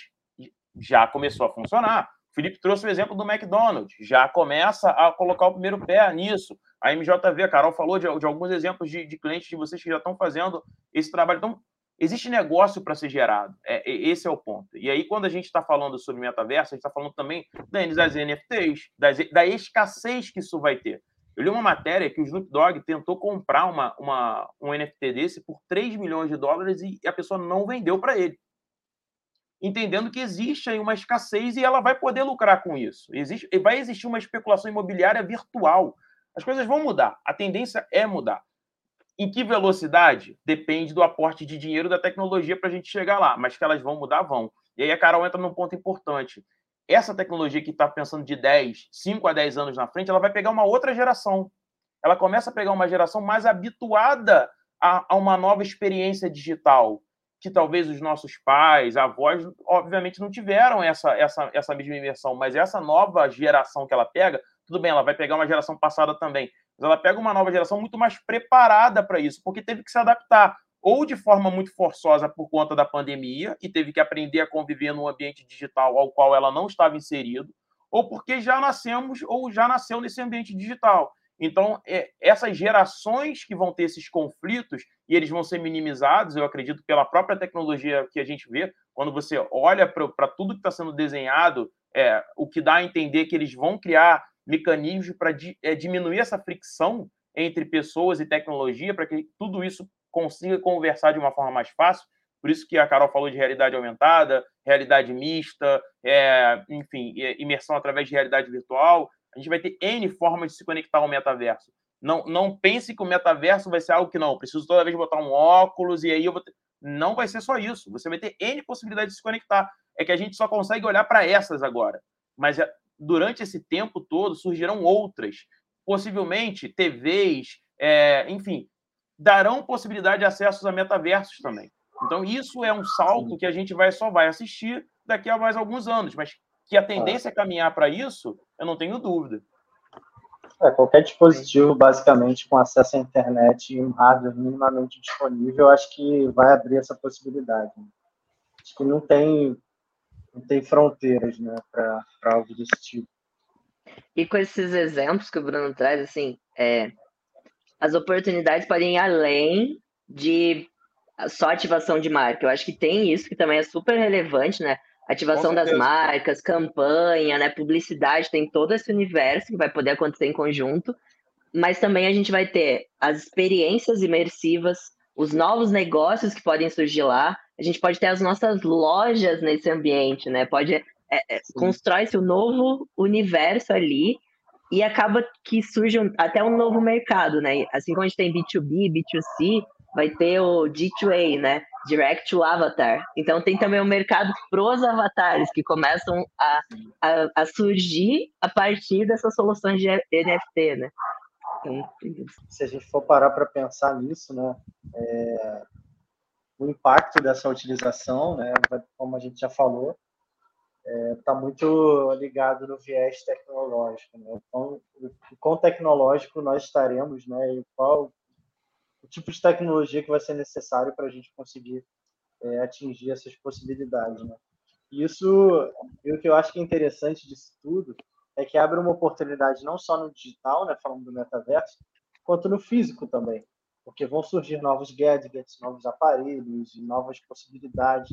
já começou a funcionar. O Felipe trouxe o exemplo do McDonald's, já começa a colocar o primeiro pé nisso. A MJV, a Carol falou de, de alguns exemplos de, de, clientes de vocês que já estão fazendo esse trabalho. Então, existe negócio para ser gerado. É, esse é o ponto. E aí, quando a gente está falando sobre metaverso, a gente está falando também das NFTs, das, da escassez que isso vai ter. Eu li uma matéria que o Snoop Dogg tentou comprar uma, uma, um NFT desse por 3 milhões de dólares e a pessoa não vendeu para ele entendendo que existe aí uma escassez e ela vai poder lucrar com isso. Existe, vai existir uma especulação imobiliária virtual. As coisas vão mudar. A tendência é mudar. Em que velocidade? Depende do aporte de dinheiro da tecnologia para a gente chegar lá. Mas que elas vão mudar, vão. E aí a Carol entra num ponto importante. Essa tecnologia que está pensando de 10, 5 a 10 anos na frente, ela vai pegar uma outra geração. Ela começa a pegar uma geração mais habituada a, a uma nova experiência digital que talvez os nossos pais, avós, obviamente não tiveram essa, essa, essa mesma imersão, mas essa nova geração que ela pega, tudo bem, ela vai pegar uma geração passada também, mas ela pega uma nova geração muito mais preparada para isso, porque teve que se adaptar, ou de forma muito forçosa por conta da pandemia, e teve que aprender a conviver num ambiente digital ao qual ela não estava inserido, ou porque já nascemos ou já nasceu nesse ambiente digital. Então, é, essas gerações que vão ter esses conflitos, e eles vão ser minimizados, eu acredito, pela própria tecnologia que a gente vê, quando você olha para tudo que está sendo desenhado, é, o que dá a entender que eles vão criar mecanismos para di, é, diminuir essa fricção entre pessoas e tecnologia, para que tudo isso consiga conversar de uma forma mais fácil. Por isso que a Carol falou de realidade aumentada, realidade mista, é, enfim, é, imersão através de realidade virtual a gente vai ter N formas de se conectar ao metaverso. Não, não pense que o metaverso vai ser algo que não, preciso toda vez botar um óculos e aí eu vou ter... Não vai ser só isso. Você vai ter N possibilidades de se conectar. É que a gente só consegue olhar para essas agora. Mas é, durante esse tempo todo surgirão outras. Possivelmente TVs, é, enfim, darão possibilidade de acesso a metaversos também. Então, isso é um salto que a gente vai só vai assistir daqui a mais alguns anos. Mas que a tendência é caminhar para isso, eu não tenho dúvida. É, qualquer dispositivo, basicamente, com acesso à internet e um hardware minimamente disponível, acho que vai abrir essa possibilidade. Acho que não tem, não tem fronteiras né, para algo desse tipo. E com esses exemplos que o Bruno traz, assim, é, as oportunidades podem ir além de só ativação de marca. Eu acho que tem isso que também é super relevante, né? Ativação das marcas, campanha, né, publicidade, tem todo esse universo que vai poder acontecer em conjunto, mas também a gente vai ter as experiências imersivas, os novos negócios que podem surgir lá, a gente pode ter as nossas lojas nesse ambiente, né? Pode é, é, constrói-se um novo universo ali e acaba que surge um, até um novo mercado, né? Assim como a gente tem B2B, B2C, vai ter o D2A, né? Direct to Avatar. Então tem também o um mercado pros avatares que começam a, a, a, surgir a partir dessas soluções de NFT, né? Então, Se a gente for parar para pensar nisso, né? É, o impacto dessa utilização, né? Como a gente já falou, está é, tá muito ligado no viés tecnológico. Né? Então, o quão tecnológico nós estaremos, né? E qual o tipo de tecnologia que vai ser necessário para a gente conseguir é, atingir essas possibilidades. Né? E isso, e o que eu acho que é interessante disso tudo é que abre uma oportunidade não só no digital, né, falando do metaverso, quanto no físico também, porque vão surgir novos gadgets, novos aparelhos, novas possibilidades.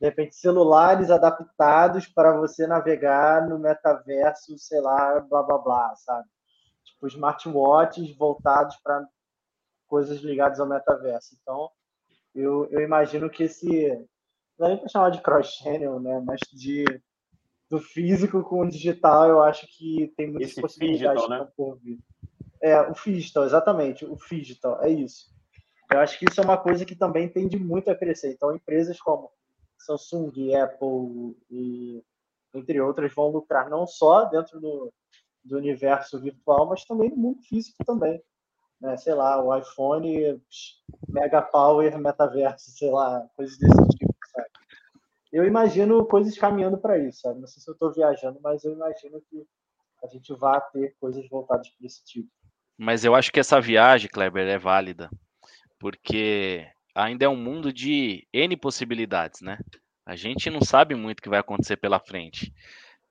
De repente, celulares adaptados para você navegar no metaverso, sei lá, blá blá blá, sabe? tipo smartwatches voltados para coisas ligadas ao metaverso. Então, eu, eu imagino que esse não é nem para chamar de cross-channel, né, mas de do físico com o digital, eu acho que tem muitas esse possibilidades digital, né? por vir. É, o digital, exatamente, o digital, é isso. Eu acho que isso é uma coisa que também tende muito a crescer. Então, empresas como Samsung, Apple e entre outras vão lucrar não só dentro do, do universo virtual, mas também no mundo físico também. Né? Sei lá, o iPhone, Mega Power, Metaverso, sei lá, coisas desse tipo, sabe? Eu imagino coisas caminhando para isso, sabe? Não sei se eu estou viajando, mas eu imagino que a gente vá ter coisas voltadas para esse tipo. Mas eu acho que essa viagem, Kleber, é válida, porque ainda é um mundo de N possibilidades, né? A gente não sabe muito o que vai acontecer pela frente.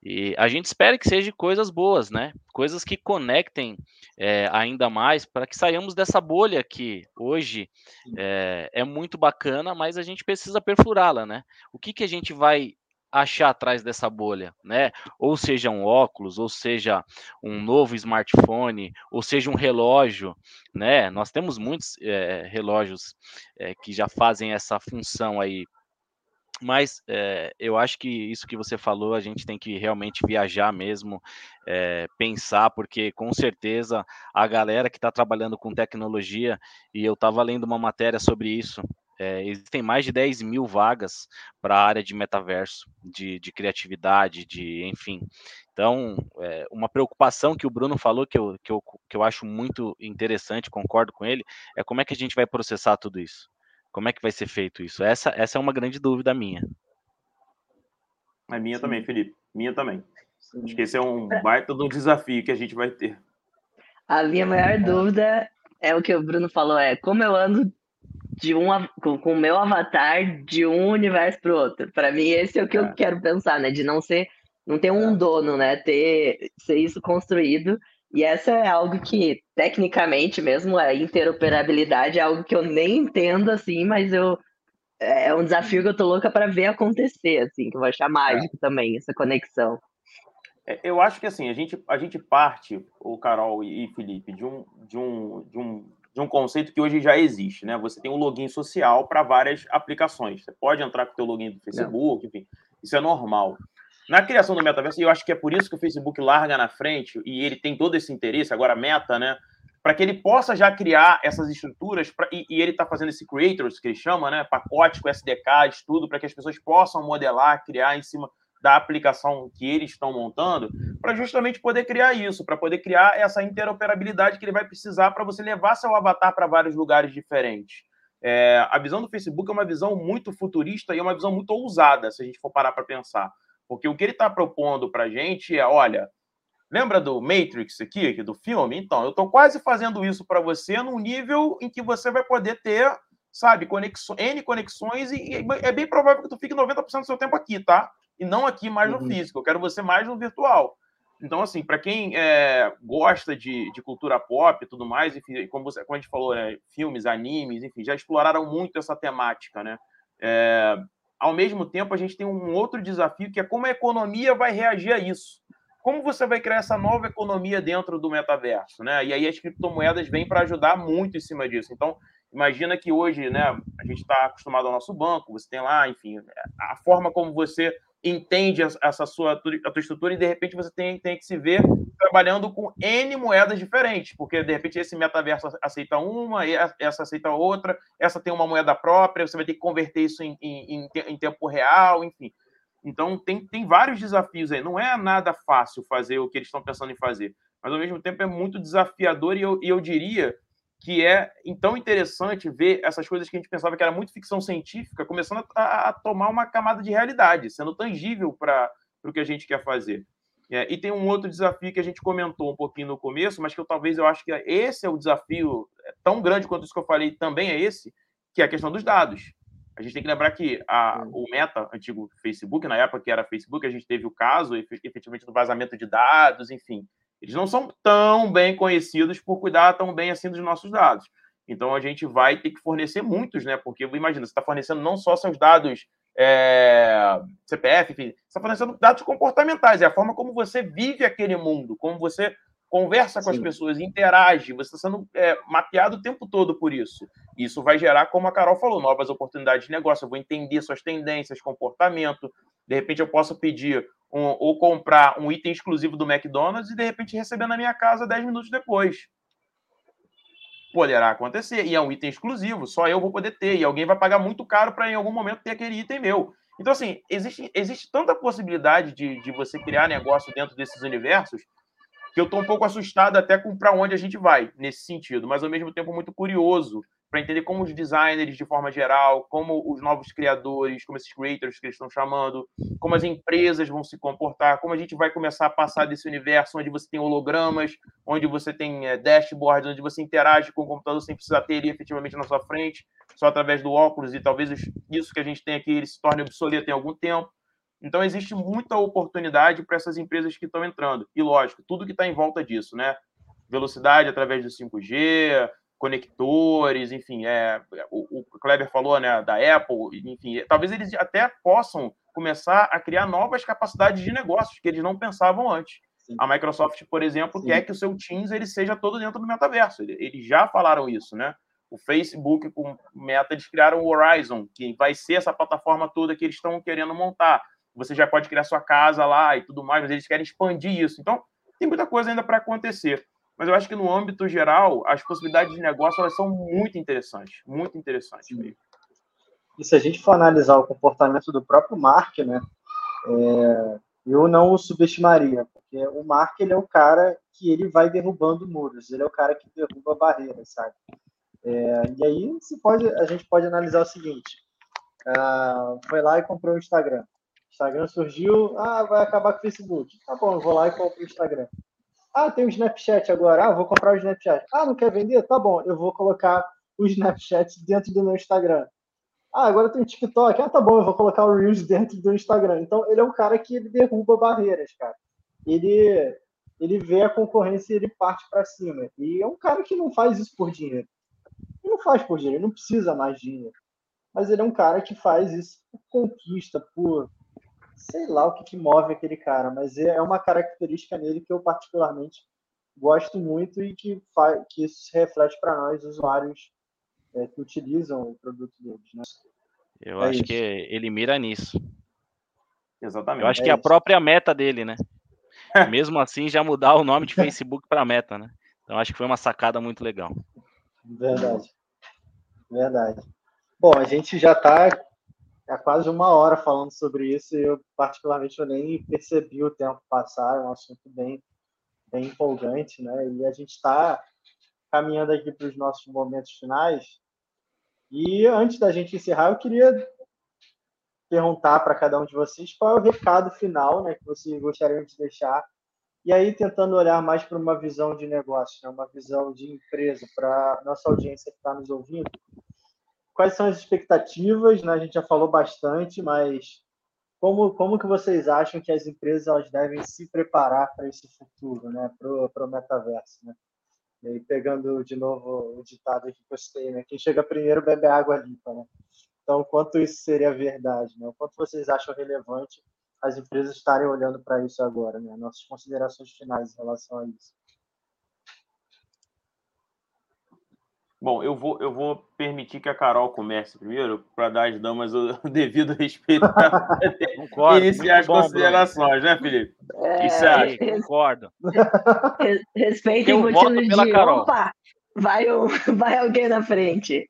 E a gente espera que seja coisas boas, né? Coisas que conectem é, ainda mais para que saiamos dessa bolha que hoje é, é, muito bacana, mas a gente precisa perfurá-la, né? O que, que a gente vai achar atrás dessa bolha, né? Ou seja um óculos, ou seja um novo smartphone, ou seja um relógio, né? Nós temos muitos é, relógios que já fazem essa função aí mas é, eu acho que isso que você falou, a gente tem que realmente viajar mesmo, é, pensar, porque com certeza a galera que está trabalhando com tecnologia, e eu estava lendo uma matéria sobre isso, é, existem mais de 10 mil vagas para a área de metaverso, de, de, criatividade, de enfim. Então, uma preocupação que o Bruno falou, que eu, que, eu, que eu acho muito interessante, concordo com ele, é como é que a gente vai processar tudo isso. Como é que vai ser feito isso? Essa, essa é uma grande dúvida minha. É minha Sim. também, Felipe. Minha também. Sim. Acho que esse é um baita de um desafio que a gente vai ter. A minha maior dúvida é o que o Bruno falou, é como eu ando de um com o meu avatar de um universo para o outro. Para mim esse é o que é. eu quero pensar, né? De não ser não ter um é. dono, né? Ter ser isso construído e essa é algo que, tecnicamente mesmo, a interoperabilidade é algo que eu nem entendo, assim, mas eu é um desafio que eu tô louca para ver acontecer, assim, que eu vou achar mágico é. também, essa conexão. É, eu acho que, assim, a gente, a gente parte, o Carol e Felipe, de um, de, um, de, um, de um conceito que hoje já existe, né? Você tem um login social para várias aplicações. Você pode entrar com o teu login do Facebook, Não. enfim, isso é normal. Na criação do metaverso, e eu acho que é por isso que o Facebook larga na frente, e ele tem todo esse interesse, agora meta, né? Para que ele possa já criar essas estruturas, pra, e, e, ele está fazendo esse creators, que ele chama, né? Pacote com SDK, estudo, para que as pessoas possam modelar, criar em cima da aplicação que eles estão montando, para justamente poder criar isso, para poder criar essa interoperabilidade que ele vai precisar para você levar seu avatar para vários lugares diferentes. É, a visão do Facebook é uma visão muito futurista e é uma visão muito ousada, se a gente for parar para pensar. Porque o que ele está propondo para a gente é, olha, lembra do Matrix aqui, do filme? Então, eu estou quase fazendo isso para você num nível em que você vai poder ter, sabe, conexões, N conexões e, e é bem provável que tu fique 90% do seu tempo aqui, tá? E não aqui mais no uhum. físico. Eu quero você mais no virtual. Então, assim, para quem é, gosta de, de, cultura pop e tudo mais, enfim, como, você, como a gente falou, né, filmes, animes, enfim, já exploraram muito essa temática, né? É, ao mesmo tempo, a gente tem um outro desafio que é como a economia vai reagir a isso. Como você vai criar essa nova economia dentro do metaverso, né? E aí as criptomoedas vêm para ajudar muito em cima disso. Então, imagina que hoje, né, a gente está acostumado ao nosso banco, você tem lá, enfim, a forma como você entende essa sua a tua estrutura e de repente você tem, tem que se ver trabalhando com N moedas diferentes, porque de repente esse metaverso aceita uma, essa aceita outra, essa tem uma moeda própria, você vai ter que converter isso em, em, em tempo real, enfim. Então tem, tem vários desafios aí. Não é nada fácil fazer o que eles estão pensando em fazer, mas ao mesmo tempo é muito desafiador e eu, e eu diria que é então interessante ver essas coisas que a gente pensava que era muito ficção científica começando a, a tomar uma camada de realidade, sendo tangível para o que a gente quer fazer. É, e tem um outro desafio que a gente comentou um pouquinho no começo, mas que eu talvez eu acho que esse é o desafio é, tão grande quanto isso que eu falei, também é esse, que é a questão dos dados. A gente tem que lembrar que a, o Meta, antigo Facebook, na época que era Facebook, a gente teve o caso, efetivamente, do vazamento de dados, enfim. Eles não são tão bem conhecidos por cuidar tão bem assim dos nossos dados. Então a gente vai ter que fornecer muitos, né? Porque imagina, você está fornecendo não só seus dados é, CPF, enfim, você está fornecendo dados comportamentais, é a forma como você vive aquele mundo, como você conversa com Sim. as pessoas, interage, você está sendo é, mapeado o tempo todo por isso. Isso vai gerar, como a Carol falou, novas oportunidades de negócio. Eu vou entender suas tendências, comportamento. De repente, eu posso pedir um, ou comprar um item exclusivo do McDonald's e de repente receber na minha casa 10 minutos depois. Poderá acontecer, e é um item exclusivo, só eu vou poder ter, e alguém vai pagar muito caro para em algum momento ter aquele item meu. Então, assim, existe, existe tanta possibilidade de, de você criar negócio dentro desses universos que eu estou um pouco assustado até com para onde a gente vai nesse sentido, mas ao mesmo tempo muito curioso para entender como os designers, de forma geral, como os novos criadores, como esses creators que eles estão chamando, como as empresas vão se comportar, como a gente vai começar a passar desse universo onde você tem hologramas, onde você tem é, dashboards, onde você interage com o computador sem precisar ter ele efetivamente na sua frente, só através do óculos, e talvez isso que a gente tem aqui ele se torne obsoleto em algum tempo. Então, existe muita oportunidade para essas empresas que estão entrando. E, lógico, tudo que está em volta disso, né? Velocidade através do 5G, conectores, enfim, é, o, o Kleber falou, né, da Apple, enfim, talvez eles até possam começar a criar novas capacidades de negócios que eles não pensavam antes. Sim. A Microsoft, por exemplo, Sim. quer que o seu Teams ele seja todo dentro do metaverso. Eles já falaram isso, né? O Facebook com Meta eles criaram o Horizon, que vai ser essa plataforma toda que eles estão querendo montar. Você já pode criar sua casa lá e tudo mais, mas eles querem expandir isso. Então, tem muita coisa ainda para acontecer. Mas eu acho que no âmbito geral, as possibilidades de negócio elas são muito interessantes, muito interessantes mesmo. E se a gente for analisar o comportamento do próprio Mark, né, é, eu não o subestimaria, porque o Mark ele é o cara que ele vai derrubando muros, ele é o cara que derruba barreiras, sabe? É, e aí se pode, a gente pode analisar o seguinte: uh, foi lá e comprou o Instagram. Instagram surgiu, ah, vai acabar com o Facebook. Tá bom, eu vou lá e compro o Instagram. Ah, tem o Snapchat agora. Ah, vou comprar o Snapchat. Ah, não quer vender? Tá bom, eu vou colocar o Snapchat dentro do meu Instagram. Ah, agora tem o TikTok. Ah, tá bom, eu vou colocar o Reels dentro do Instagram. Então, ele é um cara que ele derruba barreiras, cara. Ele, ele vê a concorrência e ele parte para cima. E é um cara que não faz isso por dinheiro. Ele não faz por dinheiro, ele não precisa mais dinheiro. Mas ele é um cara que faz isso por conquista, por sei lá o que, que move aquele cara, mas é, é uma característica nele que eu particularmente gosto muito e que, faz, que isso se reflete para nós, usuários é, que utilizam o produto deles. Né? Eu é acho isso. que ele mira nisso. Exatamente. Eu acho é que é a própria meta dele, né? Mesmo assim, já mudar o nome de Facebook para meta, né? Então acho que foi uma sacada muito legal. Verdade. Verdade. Bom, a gente já está há quase uma hora falando sobre isso e eu, particularmente, eu nem percebi o tempo passar. É um assunto bem, bem empolgante, né? E a gente está caminhando aqui para os nossos momentos finais. E antes da gente encerrar, eu queria perguntar para cada um de vocês qual é o recado final né, que vocês gostariam de deixar. E aí, tentando olhar mais para uma visão de negócio, né, uma visão de empresa, para nossa audiência que está nos ouvindo, quais são as expectativas? Né? A gente já falou bastante, mas como, como que vocês acham que as empresas elas devem se preparar para esse futuro, né? para o metaverso? Né? E aí, pegando de novo o ditado que gostei, né? quem chega primeiro bebe água limpa. Né? Então, quanto isso seria verdade? Né? O quanto vocês acham relevante as empresas estarem olhando para isso agora? Né? Nossas considerações finais em relação a isso. Bom, eu vou, eu vou permitir que a Carol comece primeiro, para dar às damas o devido respeito concordo, iniciar as bom, considerações, né, Felipe? É, Isso aí, concordo. Respeito o pela de, Carol. Opa, vai, vai alguém na frente.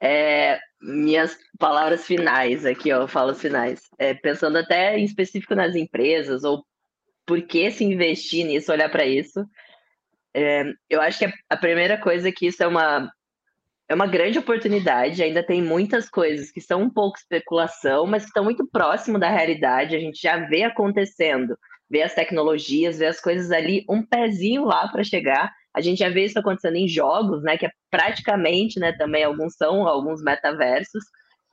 É, minhas palavras finais aqui, ó, falas finais. É, pensando até em específico nas empresas, ou por que se investir nisso, olhar para isso. É, eu acho que a primeira coisa é que isso é uma, é uma grande oportunidade, ainda tem muitas coisas que são um pouco especulação, mas que estão muito próximo da realidade, a gente já vê acontecendo, vê as tecnologias, vê as coisas ali, um pezinho lá para chegar. A gente já vê isso acontecendo em jogos, né? Que é praticamente, né? Também alguns são alguns metaversos.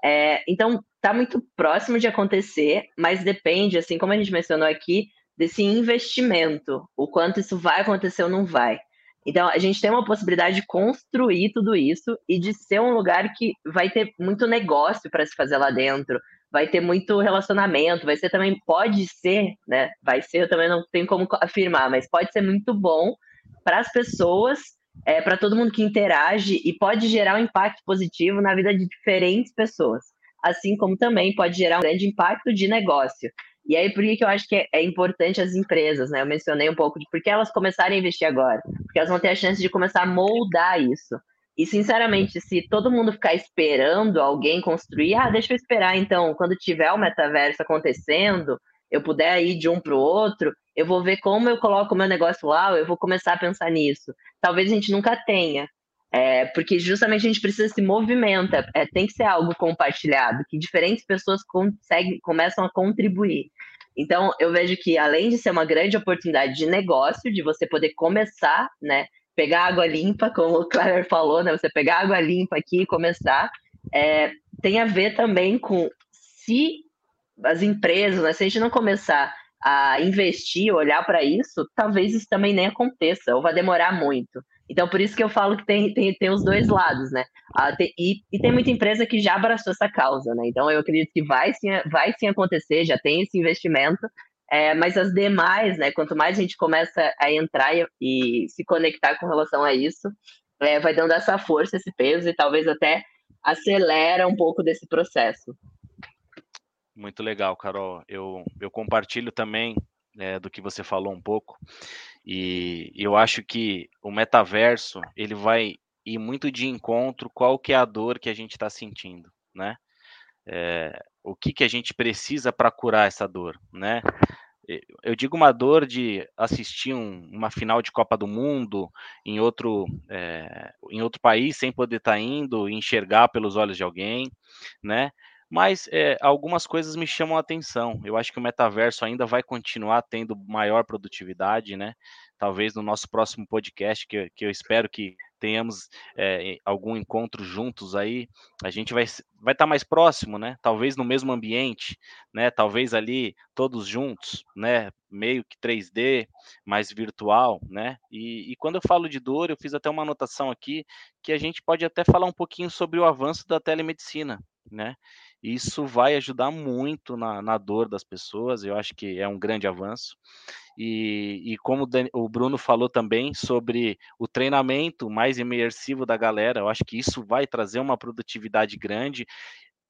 É, então, está muito próximo de acontecer, mas depende, assim como a gente mencionou aqui, desse investimento, o quanto isso vai acontecer ou não vai. Então, a gente tem uma possibilidade de construir tudo isso e de ser um lugar que vai ter muito negócio para se fazer lá dentro, vai ter muito relacionamento, vai ser também, pode ser, né? Vai ser, eu também não tenho como afirmar, mas pode ser muito bom para as pessoas, é, para todo mundo que interage e pode gerar um impacto positivo na vida de diferentes pessoas. Assim como também pode gerar um grande impacto de negócio. E aí, por que eu acho que é, é importante as empresas, né? Eu mencionei um pouco de por que elas começarem a investir agora. Porque elas vão ter a chance de começar a moldar isso. E, sinceramente, se todo mundo ficar esperando alguém construir, ah, deixa eu esperar, então, quando tiver o metaverso acontecendo, eu puder ir de um para o outro, eu vou ver como eu coloco o meu negócio lá, eu vou começar a pensar nisso. Talvez a gente nunca tenha, é, porque justamente a gente precisa se movimenta, é, tem que ser algo compartilhado, que diferentes pessoas conseguem, começam a contribuir. Então, eu vejo que além de ser uma grande oportunidade de negócio, de você poder começar, né, pegar água limpa, como o Claire falou, né? Você pegar água limpa aqui e começar. É, tem a ver também com se as empresas, né, se a gente não começar a investir, olhar para isso, talvez isso também nem aconteça, ou vai demorar muito. Então, por isso que eu falo que tem, tem, tem os dois lados, né? Ah, tem, e, e, tem muita empresa que já abraçou essa causa, né? Então, eu acredito que vai sim, vai sim acontecer, já tem esse investimento, é, mas as demais, né, quanto mais a gente começa a entrar e, e se conectar com relação a isso, é, vai dando essa força, esse peso e talvez até acelera um pouco desse processo. Muito legal, Carol. Eu, eu compartilho também é, do que você falou um pouco e eu acho que o metaverso ele vai ir muito de encontro qual que é a dor que a gente está sentindo, né? É, o que, que a gente precisa para curar essa dor, né? Eu digo uma dor de assistir um, uma final de Copa do Mundo em outro, é, em outro país sem poder estar tá indo, enxergar pelos olhos de alguém, né? Mas é, algumas coisas me chamam a atenção. Eu acho que o metaverso ainda vai continuar tendo maior produtividade, né? Talvez no nosso próximo podcast, que, que eu espero que tenhamos é, algum encontro juntos aí, a gente vai vai estar tá mais próximo, né? Talvez no mesmo ambiente, né? Talvez ali todos juntos, né? Meio que 3D, mais virtual, né? E, e quando eu falo de dor, eu fiz até uma anotação aqui que a gente pode até falar um pouquinho sobre o avanço da telemedicina, né? Isso vai ajudar muito na, na dor das pessoas, eu acho que é um grande avanço. E, e como o Bruno falou também sobre o treinamento mais imersivo da galera, eu acho que isso vai trazer uma produtividade grande.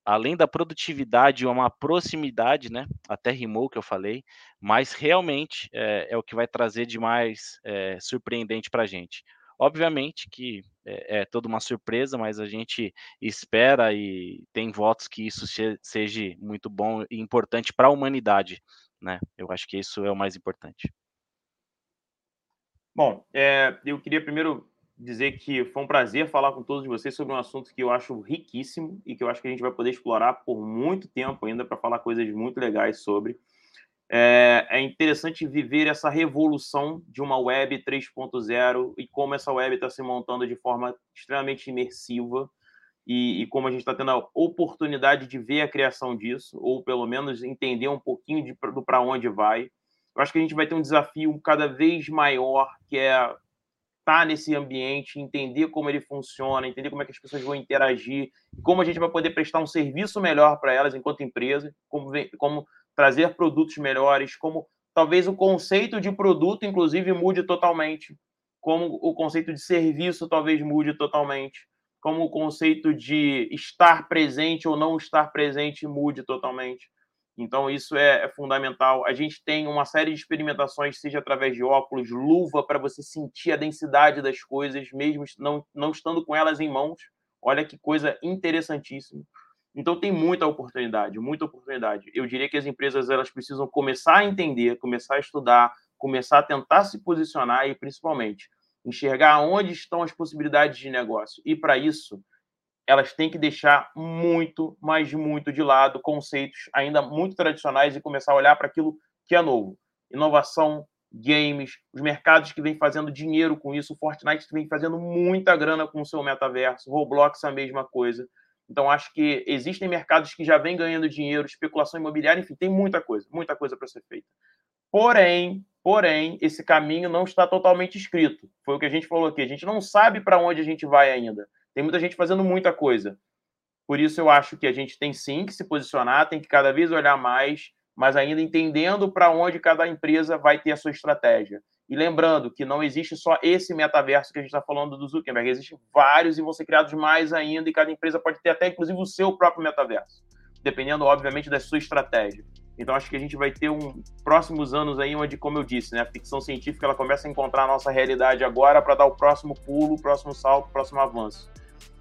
Além da produtividade, uma proximidade, né? Até rimou que eu falei, mas realmente é, é o que vai trazer de mais é, surpreendente para a gente. Obviamente que é, é, toda uma surpresa, mas a gente espera e tem votos que isso seja muito bom e importante para a humanidade né? Eu acho que isso é o mais importante. Bom, é, eu queria primeiro dizer que foi um prazer falar com todos vocês sobre um assunto que eu acho riquíssimo e que eu acho que a gente vai poder explorar por muito tempo ainda para falar coisas muito legais sobre. É, é, interessante viver essa revolução de uma web 3.0 e como essa web está se montando de forma extremamente imersiva e, e como a gente está tendo a oportunidade de ver a criação disso, ou pelo menos entender um pouquinho de, do para onde vai. Eu acho que a gente vai ter um desafio cada vez maior, que é estar tá nesse ambiente, entender como ele funciona, entender como é que as pessoas vão interagir, como a gente vai poder prestar um serviço melhor para elas enquanto empresa, como, como trazer produtos melhores, como talvez o conceito de produto, inclusive, mude totalmente, como o conceito de serviço talvez mude totalmente como o conceito de estar presente ou não estar presente mude totalmente. Então, isso é, é, fundamental. A gente tem uma série de experimentações, seja através de óculos, luva, para você sentir a densidade das coisas, mesmo não, não estando com elas em mãos. Olha que coisa interessantíssima. Então, tem muita oportunidade, muita oportunidade. Eu diria que as empresas elas precisam começar a entender, começar a estudar, começar a tentar se posicionar e, principalmente, enxergar onde estão as possibilidades de negócio. E para isso, elas têm que deixar muito, mas muito de lado conceitos ainda muito tradicionais e começar a olhar para aquilo que é novo. Inovação, games, os mercados que vêm fazendo dinheiro com isso, o Fortnite vem fazendo muita grana com o seu metaverso, Roblox a mesma coisa. Então, acho que existem mercados que já vêm ganhando dinheiro, especulação imobiliária, enfim, tem muita coisa, muita coisa para ser feita. Porém, Porém, esse caminho não está totalmente escrito. Foi o que a gente falou aqui. A gente não sabe para onde a gente vai ainda. Tem muita gente fazendo muita coisa. Por isso eu acho que a gente tem sim que se posicionar, tem que cada vez olhar mais, mas ainda entendendo para onde cada empresa vai ter a sua estratégia. E lembrando que não existe só esse metaverso que a gente está falando do Zuckerberg, existem vários e vão ser criados mais ainda, e cada empresa pode ter até, inclusive, o seu próprio metaverso, dependendo, obviamente, da sua estratégia. Então, acho que a gente vai ter um próximos anos aí onde, como eu disse, né, a ficção científica ela começa a encontrar a nossa realidade agora para dar o próximo pulo, o próximo salto, o próximo avanço.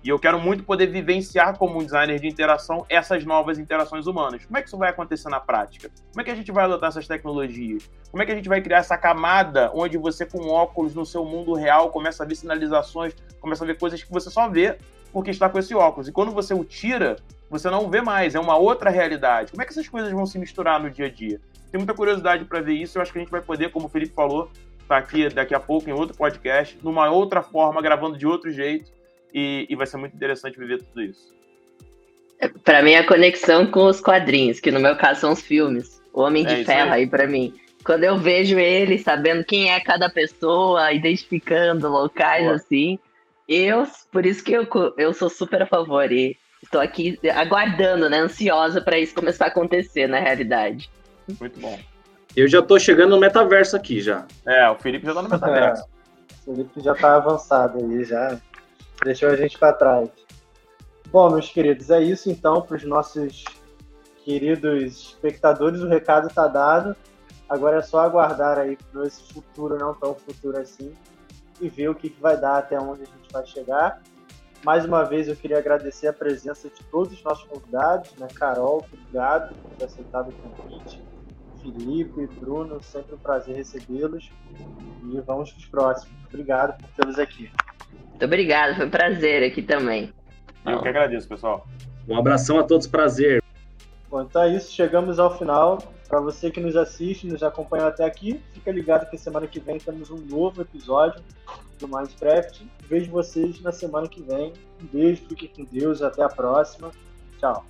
E eu quero muito poder vivenciar como um designer de interação essas novas interações humanas. Como é que isso vai acontecer na prática? Como é que a gente vai adotar essas tecnologias? Como é que a gente vai criar essa camada onde você, com óculos no seu mundo real, começa a ver sinalizações, começa a ver coisas que você só vê porque está com esse óculos. E quando você o tira, você não vê mais, é uma outra realidade. Como é que essas coisas vão se misturar no dia a dia? Tenho muita curiosidade para ver isso. Eu acho que a gente vai poder, como o Felipe falou, estar tá aqui daqui a pouco em outro podcast, numa outra forma, gravando de outro jeito e, e vai ser muito interessante viver tudo isso. Para mim, a conexão com os quadrinhos, que no meu caso são os filmes. O Homem de é Ferro aí, aí para mim. Quando eu vejo ele sabendo quem é cada pessoa, identificando locais Boa. assim, eu, por isso que eu, eu sou super a favor e estou aqui aguardando, né, ansiosa para isso começar a acontecer na realidade. Muito bom. Eu já estou chegando no metaverso aqui já. É, o Felipe já está no metaverso. É, o Felipe já está avançado aí, já deixou a gente para trás. Bom, meus queridos, é isso então para os nossos queridos espectadores. O recado está dado. Agora é só aguardar aí para esse futuro, não tão futuro assim, e ver o que, que vai dar, até onde a gente vai chegar. Mais uma vez, eu queria agradecer a presença de todos os nossos convidados, né? Carol, obrigado por ter aceitado o convite. Felipe, Bruno, sempre um prazer recebê-los. E vamos para os próximos. Obrigado por tê-los aqui. Muito obrigado, foi um prazer aqui também. Eu que agradeço, pessoal. Um abração a todos, prazer. Bom, então é isso, chegamos ao final. Para você que nos assiste, nos acompanhou até aqui, fica ligado que semana que vem temos um novo episódio do Minecraft. Vejo vocês na semana que vem. Um beijo, fiquem com Deus, até a próxima. Tchau.